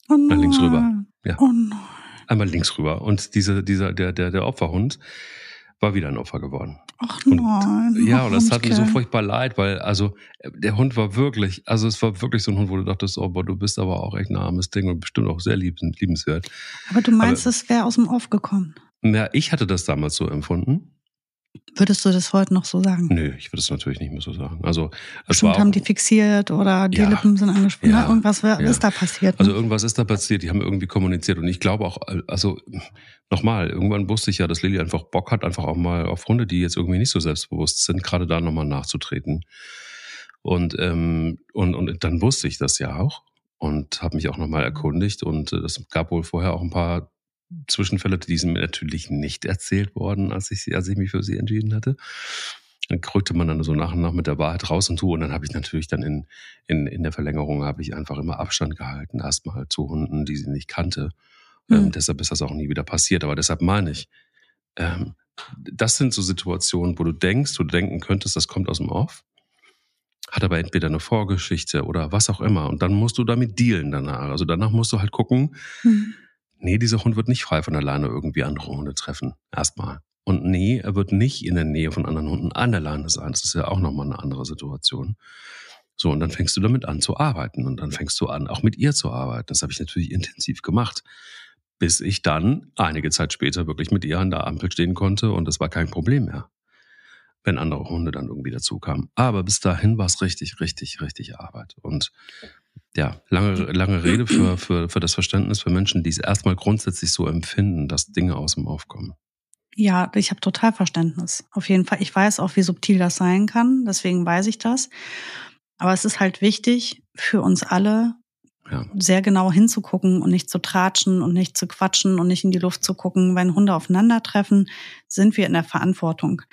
[SPEAKER 1] Oh nein. links rüber. Ja. Oh nein. Einmal links rüber. Und diese, dieser, der, der, der Opferhund war wieder ein Opfer geworden.
[SPEAKER 2] Ach nein.
[SPEAKER 1] Und, ja, und das tat mir so furchtbar leid, weil, also, der Hund war wirklich, also es war wirklich so ein Hund, wo du dachtest, oh, boah, du bist aber auch echt ein armes Ding und bestimmt auch sehr liebenswert.
[SPEAKER 2] Aber du meinst, es wäre aus dem Off gekommen?
[SPEAKER 1] Ja, ich hatte das damals so empfunden.
[SPEAKER 2] Würdest du das heute noch so sagen?
[SPEAKER 1] Nö, ich würde es natürlich nicht mehr so sagen. Also
[SPEAKER 2] es Bestimmt haben die fixiert oder die ja, Lippen sind angespannt. Ja, irgendwas ja. ist da passiert.
[SPEAKER 1] Also irgendwas ist da passiert. Die haben irgendwie kommuniziert und ich glaube auch, also nochmal, irgendwann wusste ich ja, dass Lilly einfach Bock hat, einfach auch mal auf Hunde, die jetzt irgendwie nicht so selbstbewusst sind, gerade da nochmal nachzutreten. Und ähm, und und dann wusste ich das ja auch und habe mich auch nochmal erkundigt und es äh, gab wohl vorher auch ein paar Zwischenfälle, die sind mir natürlich nicht erzählt worden, als ich, als ich mich für sie entschieden hatte. dann krückte man dann so nach und nach mit der Wahrheit raus und zu. Und dann habe ich natürlich dann in, in, in der Verlängerung habe ich einfach immer Abstand gehalten, erstmal zu Hunden, die sie nicht kannte. Mhm. Ähm, deshalb ist das auch nie wieder passiert. Aber deshalb meine ich, ähm, das sind so Situationen, wo du denkst, wo du denken könntest, das kommt aus dem Off, hat aber entweder eine Vorgeschichte oder was auch immer. Und dann musst du damit dealen danach. Also danach musst du halt gucken, mhm. Nee, dieser Hund wird nicht frei von alleine irgendwie andere Hunde treffen. Erstmal. Und nee, er wird nicht in der Nähe von anderen Hunden an der Leine sein. Das ist ja auch nochmal eine andere Situation. So, und dann fängst du damit an zu arbeiten. Und dann fängst du an, auch mit ihr zu arbeiten. Das habe ich natürlich [laughs] intensiv gemacht. Bis ich dann einige Zeit später wirklich mit ihr an der Ampel stehen konnte und es war kein Problem mehr. Wenn andere Hunde dann irgendwie dazu kamen. Aber bis dahin war es richtig, richtig, richtig Arbeit. Und ja, lange, lange Rede für, für, für das Verständnis für Menschen, die es erstmal grundsätzlich so empfinden, dass Dinge aus dem Aufkommen.
[SPEAKER 2] Ja, ich habe total Verständnis. Auf jeden Fall. Ich weiß auch, wie subtil das sein kann. Deswegen weiß ich das. Aber es ist halt wichtig für uns alle, ja. sehr genau hinzugucken und nicht zu tratschen und nicht zu quatschen und nicht in die Luft zu gucken. Wenn Hunde aufeinandertreffen, sind wir in der Verantwortung.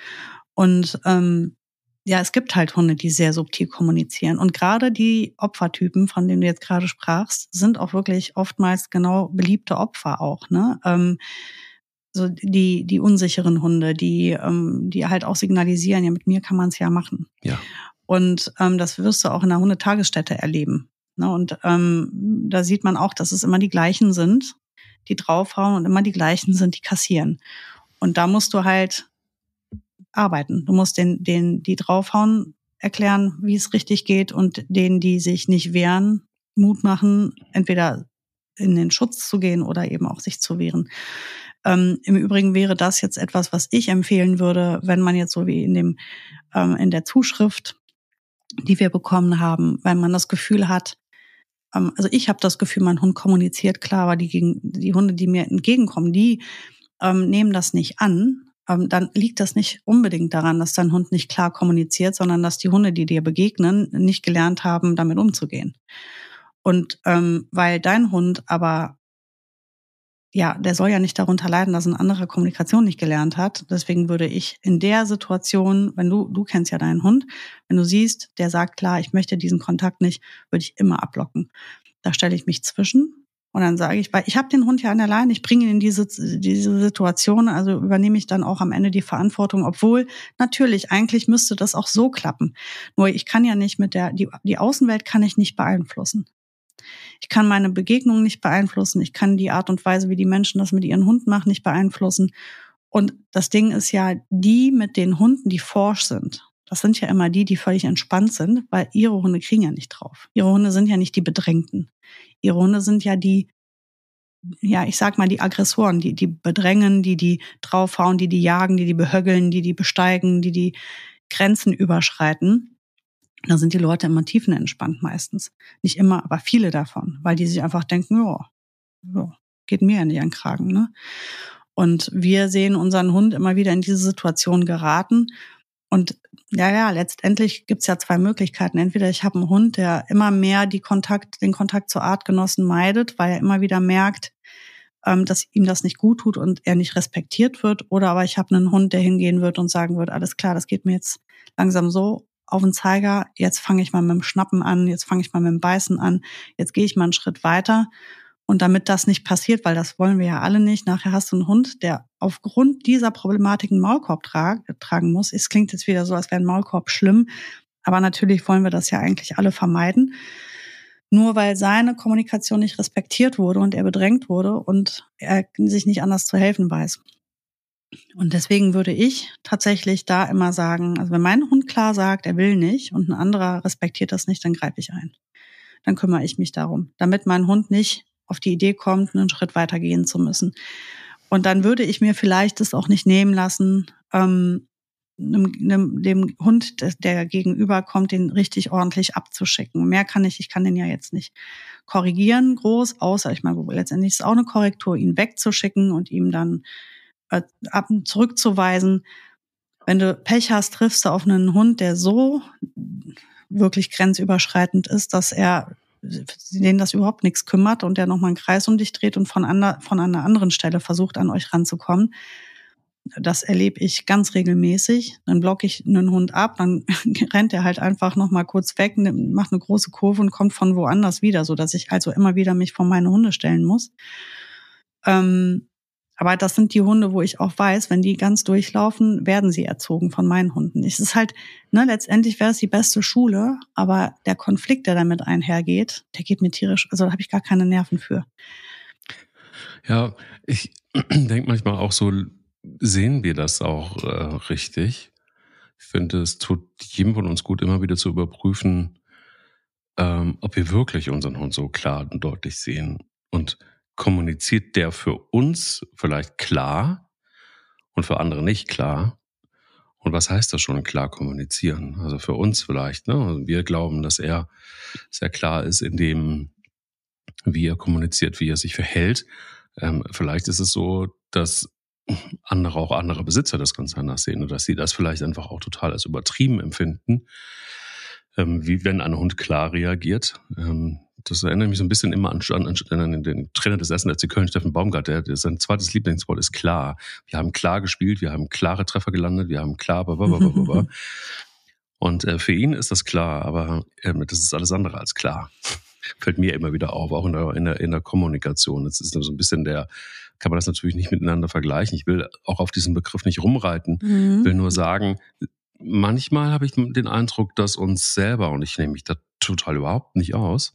[SPEAKER 2] Und ähm, ja, es gibt halt Hunde, die sehr subtil kommunizieren. Und gerade die Opfertypen, von denen du jetzt gerade sprachst, sind auch wirklich oftmals genau beliebte Opfer auch. Ne? Ähm, so die, die unsicheren Hunde, die, ähm, die halt auch signalisieren, ja, mit mir kann man es ja machen.
[SPEAKER 1] Ja.
[SPEAKER 2] Und ähm, das wirst du auch in der Hundetagesstätte erleben. Ne? Und ähm, da sieht man auch, dass es immer die gleichen sind, die draufhauen und immer die gleichen sind, die kassieren. Und da musst du halt arbeiten. Du musst den, den, die draufhauen, erklären, wie es richtig geht und denen, die sich nicht wehren, Mut machen, entweder in den Schutz zu gehen oder eben auch sich zu wehren. Ähm, Im Übrigen wäre das jetzt etwas, was ich empfehlen würde, wenn man jetzt so wie in dem ähm, in der Zuschrift, die wir bekommen haben, wenn man das Gefühl hat, ähm, also ich habe das Gefühl, mein Hund kommuniziert klar, aber die, gegen, die Hunde, die mir entgegenkommen, die ähm, nehmen das nicht an. Ähm, dann liegt das nicht unbedingt daran, dass dein Hund nicht klar kommuniziert, sondern dass die Hunde, die dir begegnen, nicht gelernt haben, damit umzugehen. Und ähm, weil dein Hund aber ja, der soll ja nicht darunter leiden, dass ein anderer Kommunikation nicht gelernt hat. Deswegen würde ich in der Situation, wenn du, du kennst ja deinen Hund, wenn du siehst, der sagt klar, ich möchte diesen Kontakt nicht, würde ich immer abblocken. Da stelle ich mich zwischen und dann sage ich, ich habe den Hund ja an der Leine, ich bringe ihn in diese, diese Situation, also übernehme ich dann auch am Ende die Verantwortung, obwohl natürlich, eigentlich müsste das auch so klappen. Nur ich kann ja nicht mit der, die, die Außenwelt kann ich nicht beeinflussen. Ich kann meine Begegnungen nicht beeinflussen. Ich kann die Art und Weise, wie die Menschen das mit ihren Hunden machen, nicht beeinflussen. Und das Ding ist ja, die mit den Hunden, die forsch sind, das sind ja immer die, die völlig entspannt sind, weil ihre Hunde kriegen ja nicht drauf. Ihre Hunde sind ja nicht die Bedrängten. Ihre Hunde sind ja die, ja, ich sag mal, die Aggressoren, die, die bedrängen, die die draufhauen, die die jagen, die die behöggeln, die die besteigen, die die Grenzen überschreiten. Da sind die Leute immer tiefenentspannt meistens. Nicht immer, aber viele davon, weil die sich einfach denken, ja, geht mir ja nicht an den Kragen. Ne? Und wir sehen unseren Hund immer wieder in diese Situation geraten. Und ja, ja, letztendlich gibt's ja zwei Möglichkeiten. Entweder ich habe einen Hund, der immer mehr die Kontakt, den Kontakt zu Artgenossen meidet, weil er immer wieder merkt, ähm, dass ihm das nicht gut tut und er nicht respektiert wird. Oder aber ich habe einen Hund, der hingehen wird und sagen wird, alles klar, das geht mir jetzt langsam so auf den Zeiger, jetzt fange ich mal mit dem Schnappen an, jetzt fange ich mal mit dem Beißen an, jetzt gehe ich mal einen Schritt weiter. Und damit das nicht passiert, weil das wollen wir ja alle nicht, nachher hast du einen Hund, der aufgrund dieser Problematik einen Maulkorb tra tragen muss. Es klingt jetzt wieder so, als wäre ein Maulkorb schlimm, aber natürlich wollen wir das ja eigentlich alle vermeiden. Nur weil seine Kommunikation nicht respektiert wurde und er bedrängt wurde und er sich nicht anders zu helfen weiß. Und deswegen würde ich tatsächlich da immer sagen, also wenn mein Hund klar sagt, er will nicht und ein anderer respektiert das nicht, dann greife ich ein. Dann kümmere ich mich darum, damit mein Hund nicht auf die Idee kommt, einen Schritt weiter gehen zu müssen. Und dann würde ich mir vielleicht es auch nicht nehmen lassen, ähm, dem, dem Hund, der gegenüber kommt, den richtig ordentlich abzuschicken. Mehr kann ich, ich kann den ja jetzt nicht korrigieren groß, außer ich meine, letztendlich ist es auch eine Korrektur, ihn wegzuschicken und ihm dann äh, ab zurückzuweisen. Wenn du Pech hast, triffst du auf einen Hund, der so wirklich grenzüberschreitend ist, dass er den das überhaupt nichts kümmert und der nochmal einen Kreis um dich dreht und von, ander, von einer anderen Stelle versucht, an euch ranzukommen, das erlebe ich ganz regelmäßig. Dann blocke ich einen Hund ab, dann [laughs] rennt er halt einfach noch mal kurz weg, macht eine große Kurve und kommt von woanders wieder, so dass ich also immer wieder mich vor meine Hunde stellen muss. Ähm, aber das sind die Hunde, wo ich auch weiß, wenn die ganz durchlaufen, werden sie erzogen von meinen Hunden. Es ist halt, ne, letztendlich wäre es die beste Schule, aber der Konflikt, der damit einhergeht, der geht mir tierisch, also da habe ich gar keine Nerven für.
[SPEAKER 1] Ja, ich [clears throat] denke manchmal auch so, sehen wir das auch äh, richtig? Ich finde, es tut jedem von uns gut, immer wieder zu überprüfen, ähm, ob wir wirklich unseren Hund so klar und deutlich sehen. Und kommuniziert der für uns vielleicht klar und für andere nicht klar. Und was heißt das schon klar kommunizieren? Also für uns vielleicht, ne? Also wir glauben, dass er sehr klar ist in dem, wie er kommuniziert, wie er sich verhält. Ähm, vielleicht ist es so, dass andere, auch andere Besitzer das ganz anders sehen und dass sie das vielleicht einfach auch total als übertrieben empfinden, ähm, wie wenn ein Hund klar reagiert. Ähm, das erinnert mich so ein bisschen immer an, an, an den Trainer des ersten FC Köln, Steffen Baumgart, der, der sein zweites Lieblingswort ist klar. Wir haben klar gespielt, wir haben klare Treffer gelandet, wir haben klar, blablabla. [laughs] Und äh, für ihn ist das klar, aber äh, das ist alles andere als klar. Fällt mir immer wieder auf, auch in der, in der, in der Kommunikation. Das ist so ein bisschen der, kann man das natürlich nicht miteinander vergleichen. Ich will auch auf diesen Begriff nicht rumreiten, mhm. will nur sagen, manchmal habe ich den Eindruck, dass uns selber, und ich nehme mich da total überhaupt nicht aus,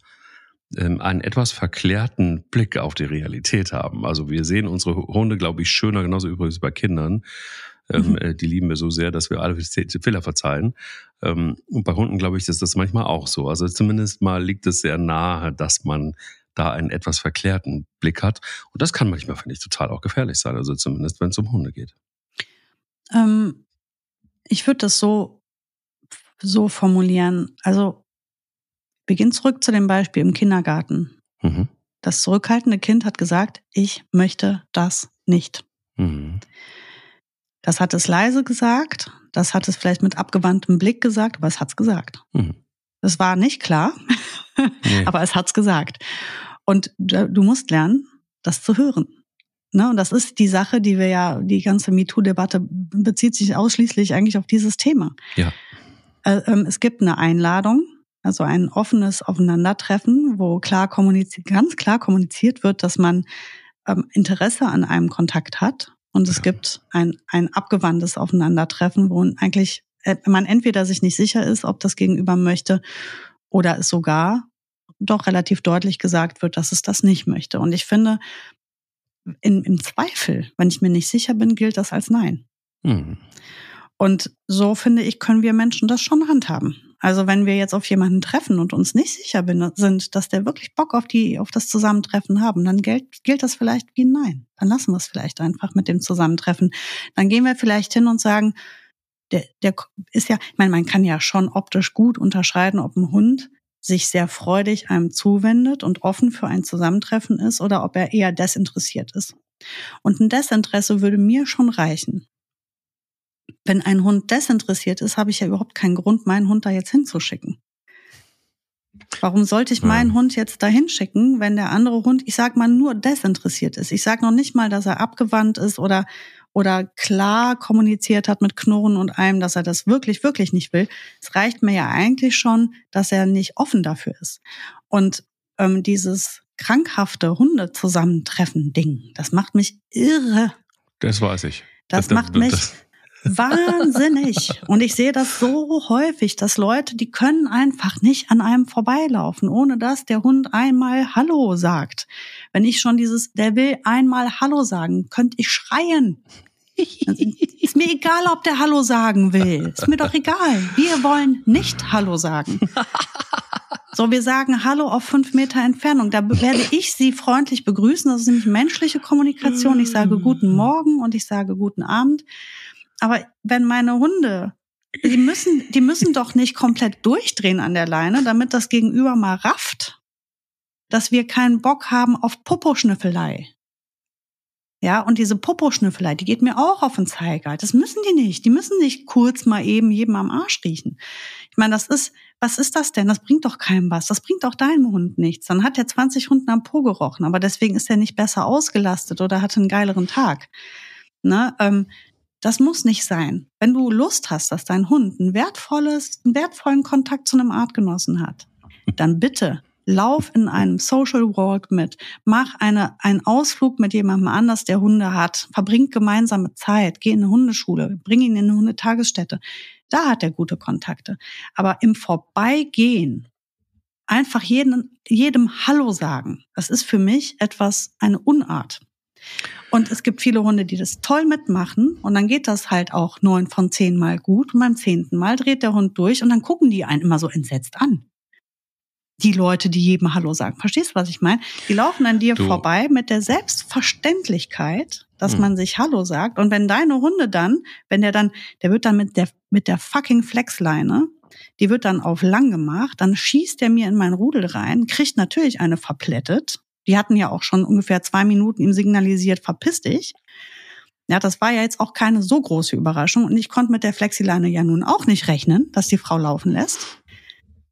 [SPEAKER 1] ähm, einen etwas verklärten Blick auf die Realität haben. Also wir sehen unsere Hunde, glaube ich, schöner, genauso übrigens bei Kindern. Ähm, mhm. Ähm, die lieben wir so sehr, dass wir alle Fehler verzeihen. Ähm, und bei Hunden, glaube ich, ist das manchmal auch so. Also zumindest mal liegt es sehr nahe, dass man da einen etwas verklärten Blick hat. Und das kann manchmal, finde ich, total auch gefährlich sein. Also zumindest, wenn es um Hunde geht.
[SPEAKER 2] Ähm, ich würde das so, so formulieren. Also wir gehen zurück zu dem Beispiel im Kindergarten. Mhm. Das zurückhaltende Kind hat gesagt, ich möchte das nicht. Mhm. Das hat es leise gesagt, das hat es vielleicht mit abgewandtem Blick gesagt, aber es hat es gesagt. Mhm. Das war nicht klar, nee. [laughs] aber es hat es gesagt. Und du musst lernen, das zu hören. Ne? Und das ist die Sache, die wir ja, die ganze MeToo-Debatte bezieht sich ausschließlich eigentlich auf dieses Thema.
[SPEAKER 1] Ja.
[SPEAKER 2] Äh, ähm, es gibt eine Einladung, also ein offenes Aufeinandertreffen, wo klar kommuniziert, ganz klar kommuniziert wird, dass man ähm, Interesse an einem Kontakt hat. Und es ja. gibt ein, ein abgewandtes Aufeinandertreffen, wo eigentlich äh, man entweder sich nicht sicher ist, ob das Gegenüber möchte, oder es sogar doch relativ deutlich gesagt wird, dass es das nicht möchte. Und ich finde, in, im Zweifel, wenn ich mir nicht sicher bin, gilt das als Nein. Mhm. Und so finde ich, können wir Menschen das schon handhaben. Also wenn wir jetzt auf jemanden treffen und uns nicht sicher sind, dass der wirklich Bock auf die, auf das Zusammentreffen haben, dann gilt, gilt das vielleicht wie ein Nein. Dann lassen wir es vielleicht einfach mit dem Zusammentreffen. Dann gehen wir vielleicht hin und sagen, der, der ist ja, ich meine, man kann ja schon optisch gut unterscheiden, ob ein Hund sich sehr freudig einem zuwendet und offen für ein Zusammentreffen ist oder ob er eher desinteressiert ist. Und ein Desinteresse würde mir schon reichen. Wenn ein Hund desinteressiert ist, habe ich ja überhaupt keinen Grund, meinen Hund da jetzt hinzuschicken. Warum sollte ich meinen ja. Hund jetzt da hinschicken, wenn der andere Hund, ich sag mal, nur desinteressiert ist? Ich sag noch nicht mal, dass er abgewandt ist oder, oder klar kommuniziert hat mit Knurren und allem, dass er das wirklich, wirklich nicht will. Es reicht mir ja eigentlich schon, dass er nicht offen dafür ist. Und ähm, dieses krankhafte Hunde-Zusammentreffen-Ding, das macht mich irre.
[SPEAKER 1] Das weiß ich.
[SPEAKER 2] Das, das macht mich das, wahnsinnig. Und ich sehe das so häufig, dass Leute, die können einfach nicht an einem vorbeilaufen, ohne dass der Hund einmal Hallo sagt. Wenn ich schon dieses, der will einmal Hallo sagen, könnte ich schreien. Ist mir egal, ob der Hallo sagen will. Ist mir doch egal. Wir wollen nicht Hallo sagen. So, wir sagen Hallo auf fünf Meter Entfernung. Da werde ich Sie freundlich begrüßen. Das ist nämlich menschliche Kommunikation. Ich sage guten Morgen und ich sage guten Abend. Aber wenn meine Hunde, die müssen, die müssen doch nicht komplett durchdrehen an der Leine, damit das Gegenüber mal rafft, dass wir keinen Bock haben auf Poposchnüffelei. Ja, und diese Poposchnüffelei, die geht mir auch auf den Zeiger. Das müssen die nicht. Die müssen nicht kurz mal eben jedem am Arsch riechen. Ich meine, das ist, was ist das denn? Das bringt doch keinem was. Das bringt auch deinem Hund nichts. Dann hat er 20 Hunden am Po gerochen, aber deswegen ist er nicht besser ausgelastet oder hatte einen geileren Tag. Ne? Ähm, Das muss nicht sein. Wenn du Lust hast, dass dein Hund ein wertvolles, einen wertvollen Kontakt zu einem Artgenossen hat, dann bitte lauf in einem Social Walk mit, mach eine, einen Ausflug mit jemandem anders, der Hunde hat, verbringt gemeinsame Zeit, geh in eine Hundeschule, bring ihn in eine Hundetagesstätte. Da hat er gute Kontakte. Aber im Vorbeigehen einfach jeden, jedem Hallo sagen, das ist für mich etwas, eine Unart. Und es gibt viele Hunde, die das toll mitmachen und dann geht das halt auch neun von zehn Mal gut und beim zehnten Mal dreht der Hund durch und dann gucken die einen immer so entsetzt an die Leute, die jedem Hallo sagen. Verstehst du, was ich meine? Die laufen an dir du. vorbei mit der Selbstverständlichkeit, dass hm. man sich Hallo sagt. Und wenn deine Hunde dann, wenn der dann, der wird dann mit der, mit der fucking Flexleine, die wird dann auf lang gemacht, dann schießt der mir in mein Rudel rein, kriegt natürlich eine verplättet. Die hatten ja auch schon ungefähr zwei Minuten ihm signalisiert, verpiss dich. Ja, das war ja jetzt auch keine so große Überraschung. Und ich konnte mit der Flexileine ja nun auch nicht rechnen, dass die Frau laufen lässt.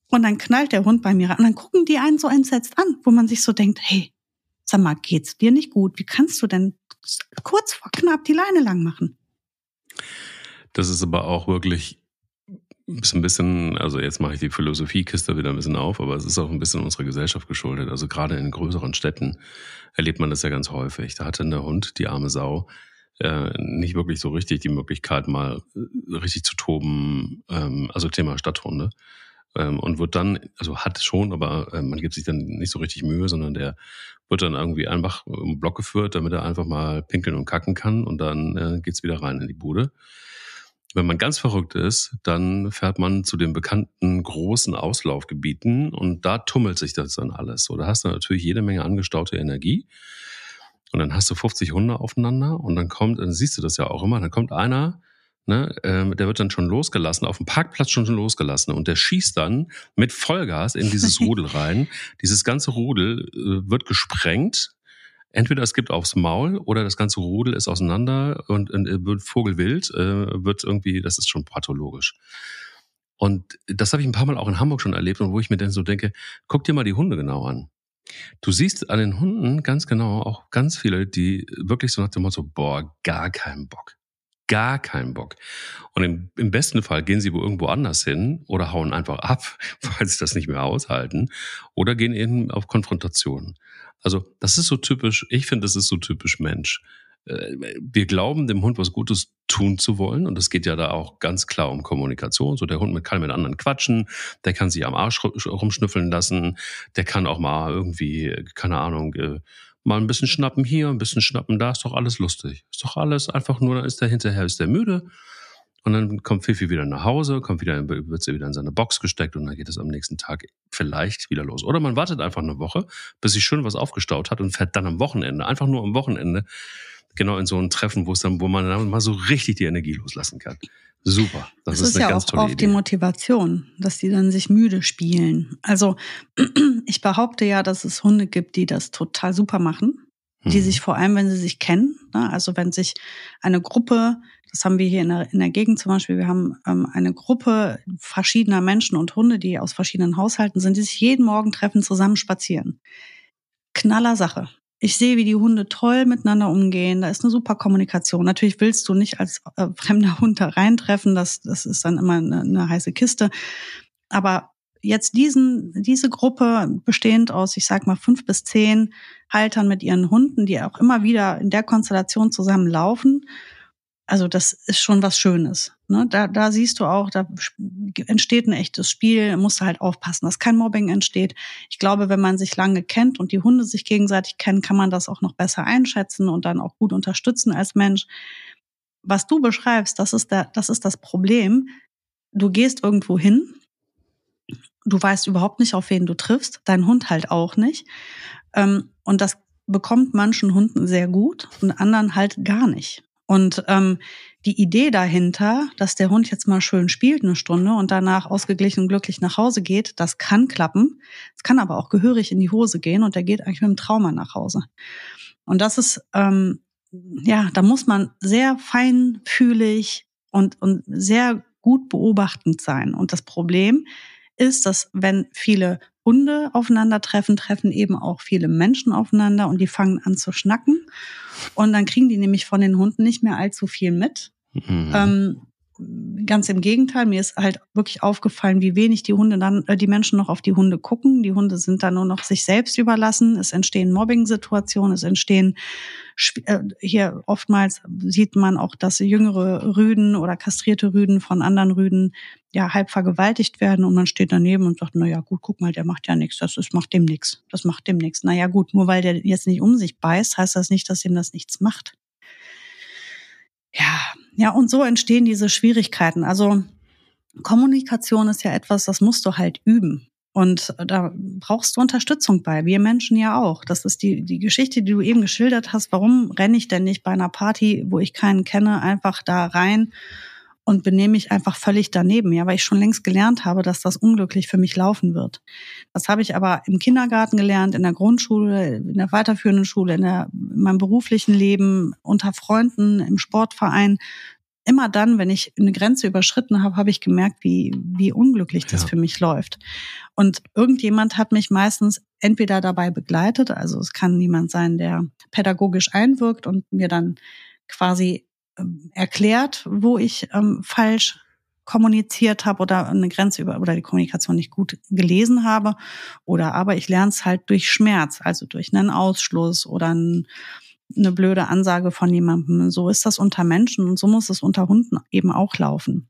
[SPEAKER 2] Und dann knallt der Hund bei mir rein. Und dann gucken die einen so entsetzt an, wo man sich so denkt, hey, sag mal, geht's dir nicht gut? Wie kannst du denn kurz vor knapp die Leine lang machen?
[SPEAKER 1] Das ist aber auch wirklich ist ein bisschen, also jetzt mache ich die Philosophiekiste wieder ein bisschen auf, aber es ist auch ein bisschen unserer Gesellschaft geschuldet. Also gerade in größeren Städten erlebt man das ja ganz häufig. Da hatte der Hund, die arme Sau, äh, nicht wirklich so richtig die Möglichkeit, mal äh, richtig zu toben. Ähm, also Thema Stadthunde ähm, und wird dann, also hat schon, aber äh, man gibt sich dann nicht so richtig Mühe, sondern der wird dann irgendwie einfach im Block geführt, damit er einfach mal pinkeln und kacken kann und dann äh, geht's wieder rein in die Bude. Wenn man ganz verrückt ist, dann fährt man zu den bekannten großen Auslaufgebieten und da tummelt sich das dann alles. So, da hast du natürlich jede Menge angestaute Energie. Und dann hast du 50 Hunde aufeinander und dann kommt, dann siehst du das ja auch immer, dann kommt einer, Ne, ähm, der wird dann schon losgelassen, auf dem Parkplatz schon, schon losgelassen und der schießt dann mit Vollgas in dieses [laughs] Rudel rein. Dieses ganze Rudel äh, wird gesprengt. Entweder es gibt aufs Maul oder das ganze Rudel ist auseinander und, und äh, wird vogelwild, äh, wird irgendwie, das ist schon pathologisch. Und das habe ich ein paar Mal auch in Hamburg schon erlebt und wo ich mir dann so denke, guck dir mal die Hunde genau an. Du siehst an den Hunden ganz genau auch ganz viele, die wirklich so nach dem Motto, boah, gar keinen Bock gar keinen Bock. Und im, im besten Fall gehen sie wo irgendwo anders hin oder hauen einfach ab, [laughs] weil sie das nicht mehr aushalten, oder gehen eben auf Konfrontation. Also das ist so typisch, ich finde, das ist so typisch Mensch. Äh, wir glauben, dem Hund was Gutes tun zu wollen. Und es geht ja da auch ganz klar um Kommunikation. So der Hund kann mit anderen quatschen, der kann sich am Arsch rumschnüffeln lassen, der kann auch mal irgendwie, keine Ahnung, äh, mal ein bisschen schnappen hier, ein bisschen schnappen da, ist doch alles lustig. Ist doch alles einfach nur, dann ist der hinterher, ist der müde. Und dann kommt Fifi wieder nach Hause, kommt wieder, wird sie wieder in seine Box gesteckt und dann geht es am nächsten Tag vielleicht wieder los. Oder man wartet einfach eine Woche, bis sich schön was aufgestaut hat und fährt dann am Wochenende, einfach nur am Wochenende, genau in so ein Treffen, wo es dann, wo man dann mal so richtig die Energie loslassen kann. Super.
[SPEAKER 2] Das, das ist, ist eine ja ganz auch oft Idee. die Motivation, dass die dann sich müde spielen. Also [clears throat] ich behaupte ja, dass es Hunde gibt, die das total super machen, die hm. sich vor allem, wenn sie sich kennen, ne, also wenn sich eine Gruppe, das haben wir hier in der, in der Gegend zum Beispiel, wir haben ähm, eine Gruppe verschiedener Menschen und Hunde, die aus verschiedenen Haushalten sind, die sich jeden Morgen treffen, zusammen spazieren. Knaller Sache. Ich sehe, wie die Hunde toll miteinander umgehen. Da ist eine super Kommunikation. Natürlich willst du nicht als äh, fremder [laughs] Hund da reintreffen. Das, das ist dann immer eine, eine heiße Kiste. Aber jetzt diesen, diese Gruppe bestehend aus, ich sag mal, fünf bis zehn Haltern mit ihren Hunden, die auch immer wieder in der Konstellation zusammenlaufen, also das ist schon was Schönes. Ne? Da, da siehst du auch, da entsteht ein echtes Spiel, musst du halt aufpassen, dass kein Mobbing entsteht. Ich glaube, wenn man sich lange kennt und die Hunde sich gegenseitig kennen, kann man das auch noch besser einschätzen und dann auch gut unterstützen als Mensch. Was du beschreibst, das ist, der, das ist das Problem. Du gehst irgendwo hin, du weißt überhaupt nicht, auf wen du triffst, dein Hund halt auch nicht. Ähm, und das bekommt manchen Hunden sehr gut und anderen halt gar nicht. Und ähm, die Idee dahinter, dass der Hund jetzt mal schön spielt eine Stunde und danach ausgeglichen und glücklich nach Hause geht, das kann klappen. Es kann aber auch gehörig in die Hose gehen und der geht eigentlich mit einem Trauma nach Hause. Und das ist, ähm, ja, da muss man sehr feinfühlig und, und sehr gut beobachtend sein. Und das Problem ist, dass wenn viele Hunde aufeinandertreffen, treffen eben auch viele Menschen aufeinander und die fangen an zu schnacken. Und dann kriegen die nämlich von den Hunden nicht mehr allzu viel mit. Mhm. Ähm, ganz im Gegenteil, mir ist halt wirklich aufgefallen, wie wenig die Hunde dann, äh, die Menschen noch auf die Hunde gucken. Die Hunde sind dann nur noch sich selbst überlassen. Es entstehen Mobbing-Situationen, es entstehen äh, hier oftmals sieht man auch, dass jüngere Rüden oder kastrierte Rüden von anderen Rüden ja halb vergewaltigt werden und man steht daneben und sagt, na ja, gut, guck mal, der macht ja nichts, das, das macht dem nichts, das macht dem nichts. Na ja, gut, nur weil der jetzt nicht um sich beißt, heißt das nicht, dass ihm das nichts macht. Ja, ja, und so entstehen diese Schwierigkeiten. Also Kommunikation ist ja etwas, das musst du halt üben. Und da brauchst du Unterstützung bei. Wir Menschen ja auch. Das ist die, die Geschichte, die du eben geschildert hast. Warum renne ich denn nicht bei einer Party, wo ich keinen kenne, einfach da rein und benehme mich einfach völlig daneben? Ja, weil ich schon längst gelernt habe, dass das unglücklich für mich laufen wird. Das habe ich aber im Kindergarten gelernt, in der Grundschule, in der weiterführenden Schule, in, der, in meinem beruflichen Leben, unter Freunden, im Sportverein immer dann, wenn ich eine Grenze überschritten habe, habe ich gemerkt, wie, wie unglücklich das ja. für mich läuft. Und irgendjemand hat mich meistens entweder dabei begleitet, also es kann niemand sein, der pädagogisch einwirkt und mir dann quasi erklärt, wo ich ähm, falsch kommuniziert habe oder eine Grenze über oder die Kommunikation nicht gut gelesen habe oder aber ich lerne es halt durch Schmerz, also durch einen Ausschluss oder ein, eine blöde Ansage von jemandem. So ist das unter Menschen und so muss es unter Hunden eben auch laufen.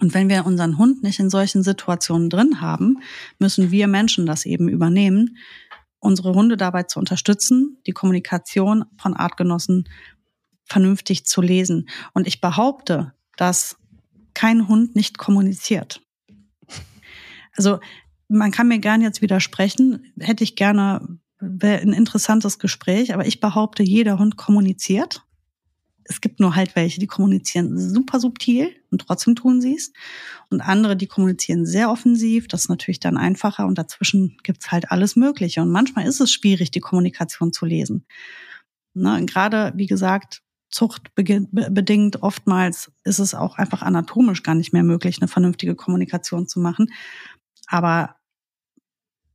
[SPEAKER 2] Und wenn wir unseren Hund nicht in solchen Situationen drin haben, müssen wir Menschen das eben übernehmen, unsere Hunde dabei zu unterstützen, die Kommunikation von Artgenossen vernünftig zu lesen. Und ich behaupte, dass kein Hund nicht kommuniziert. Also man kann mir gern jetzt widersprechen, hätte ich gerne ein interessantes Gespräch, aber ich behaupte, jeder Hund kommuniziert. Es gibt nur halt welche, die kommunizieren super subtil und trotzdem tun sie es. Und andere, die kommunizieren sehr offensiv. Das ist natürlich dann einfacher und dazwischen gibt's halt alles Mögliche. Und manchmal ist es schwierig, die Kommunikation zu lesen. Ne, gerade, wie gesagt, zuchtbedingt oftmals ist es auch einfach anatomisch gar nicht mehr möglich, eine vernünftige Kommunikation zu machen. Aber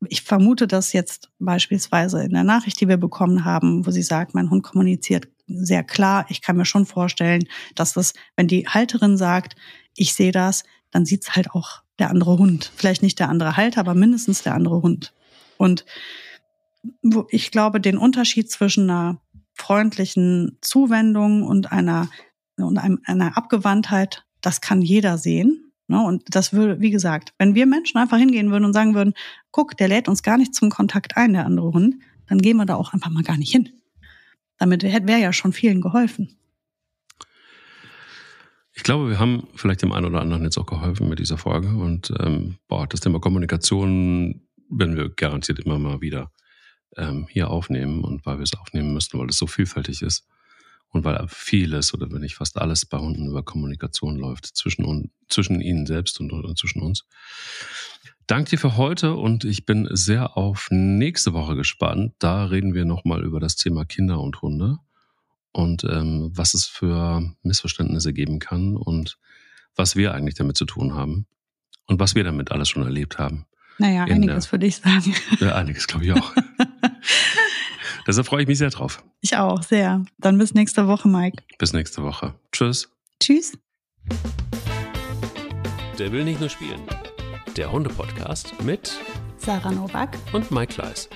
[SPEAKER 2] ich vermute das jetzt beispielsweise in der Nachricht, die wir bekommen haben, wo sie sagt, mein Hund kommuniziert sehr klar. Ich kann mir schon vorstellen, dass das, wenn die Halterin sagt, ich sehe das, dann sieht's halt auch der andere Hund. Vielleicht nicht der andere Halter, aber mindestens der andere Hund. Und ich glaube, den Unterschied zwischen einer freundlichen Zuwendung und einer, und einer Abgewandtheit, das kann jeder sehen. Ne? Und das würde, wie gesagt, wenn wir Menschen einfach hingehen würden und sagen würden, guck, der lädt uns gar nicht zum Kontakt ein, der andere Hund, dann gehen wir da auch einfach mal gar nicht hin. Damit wäre ja schon vielen geholfen.
[SPEAKER 1] Ich glaube, wir haben vielleicht dem einen oder anderen jetzt auch geholfen mit dieser Folge. Und ähm, boah, das Thema Kommunikation werden wir garantiert immer mal wieder ähm, hier aufnehmen und weil wir es aufnehmen müssen, weil es so vielfältig ist. Und weil vieles oder wenn nicht fast alles bei Hunden über Kommunikation läuft, zwischen, zwischen ihnen selbst und, und zwischen uns. Danke dir für heute und ich bin sehr auf nächste Woche gespannt. Da reden wir nochmal über das Thema Kinder und Hunde und ähm, was es für Missverständnisse geben kann und was wir eigentlich damit zu tun haben und was wir damit alles schon erlebt haben.
[SPEAKER 2] Naja, einiges würde ich sagen. [laughs]
[SPEAKER 1] Ja, einiges glaube ich auch. [laughs] Deshalb freue ich mich sehr drauf.
[SPEAKER 2] Ich auch, sehr. Dann bis nächste Woche, Mike.
[SPEAKER 1] Bis nächste Woche. Tschüss.
[SPEAKER 2] Tschüss.
[SPEAKER 1] Der will nicht nur spielen. Der Hunde-Podcast mit
[SPEAKER 2] Sarah Novak
[SPEAKER 1] und Mike Kleiss.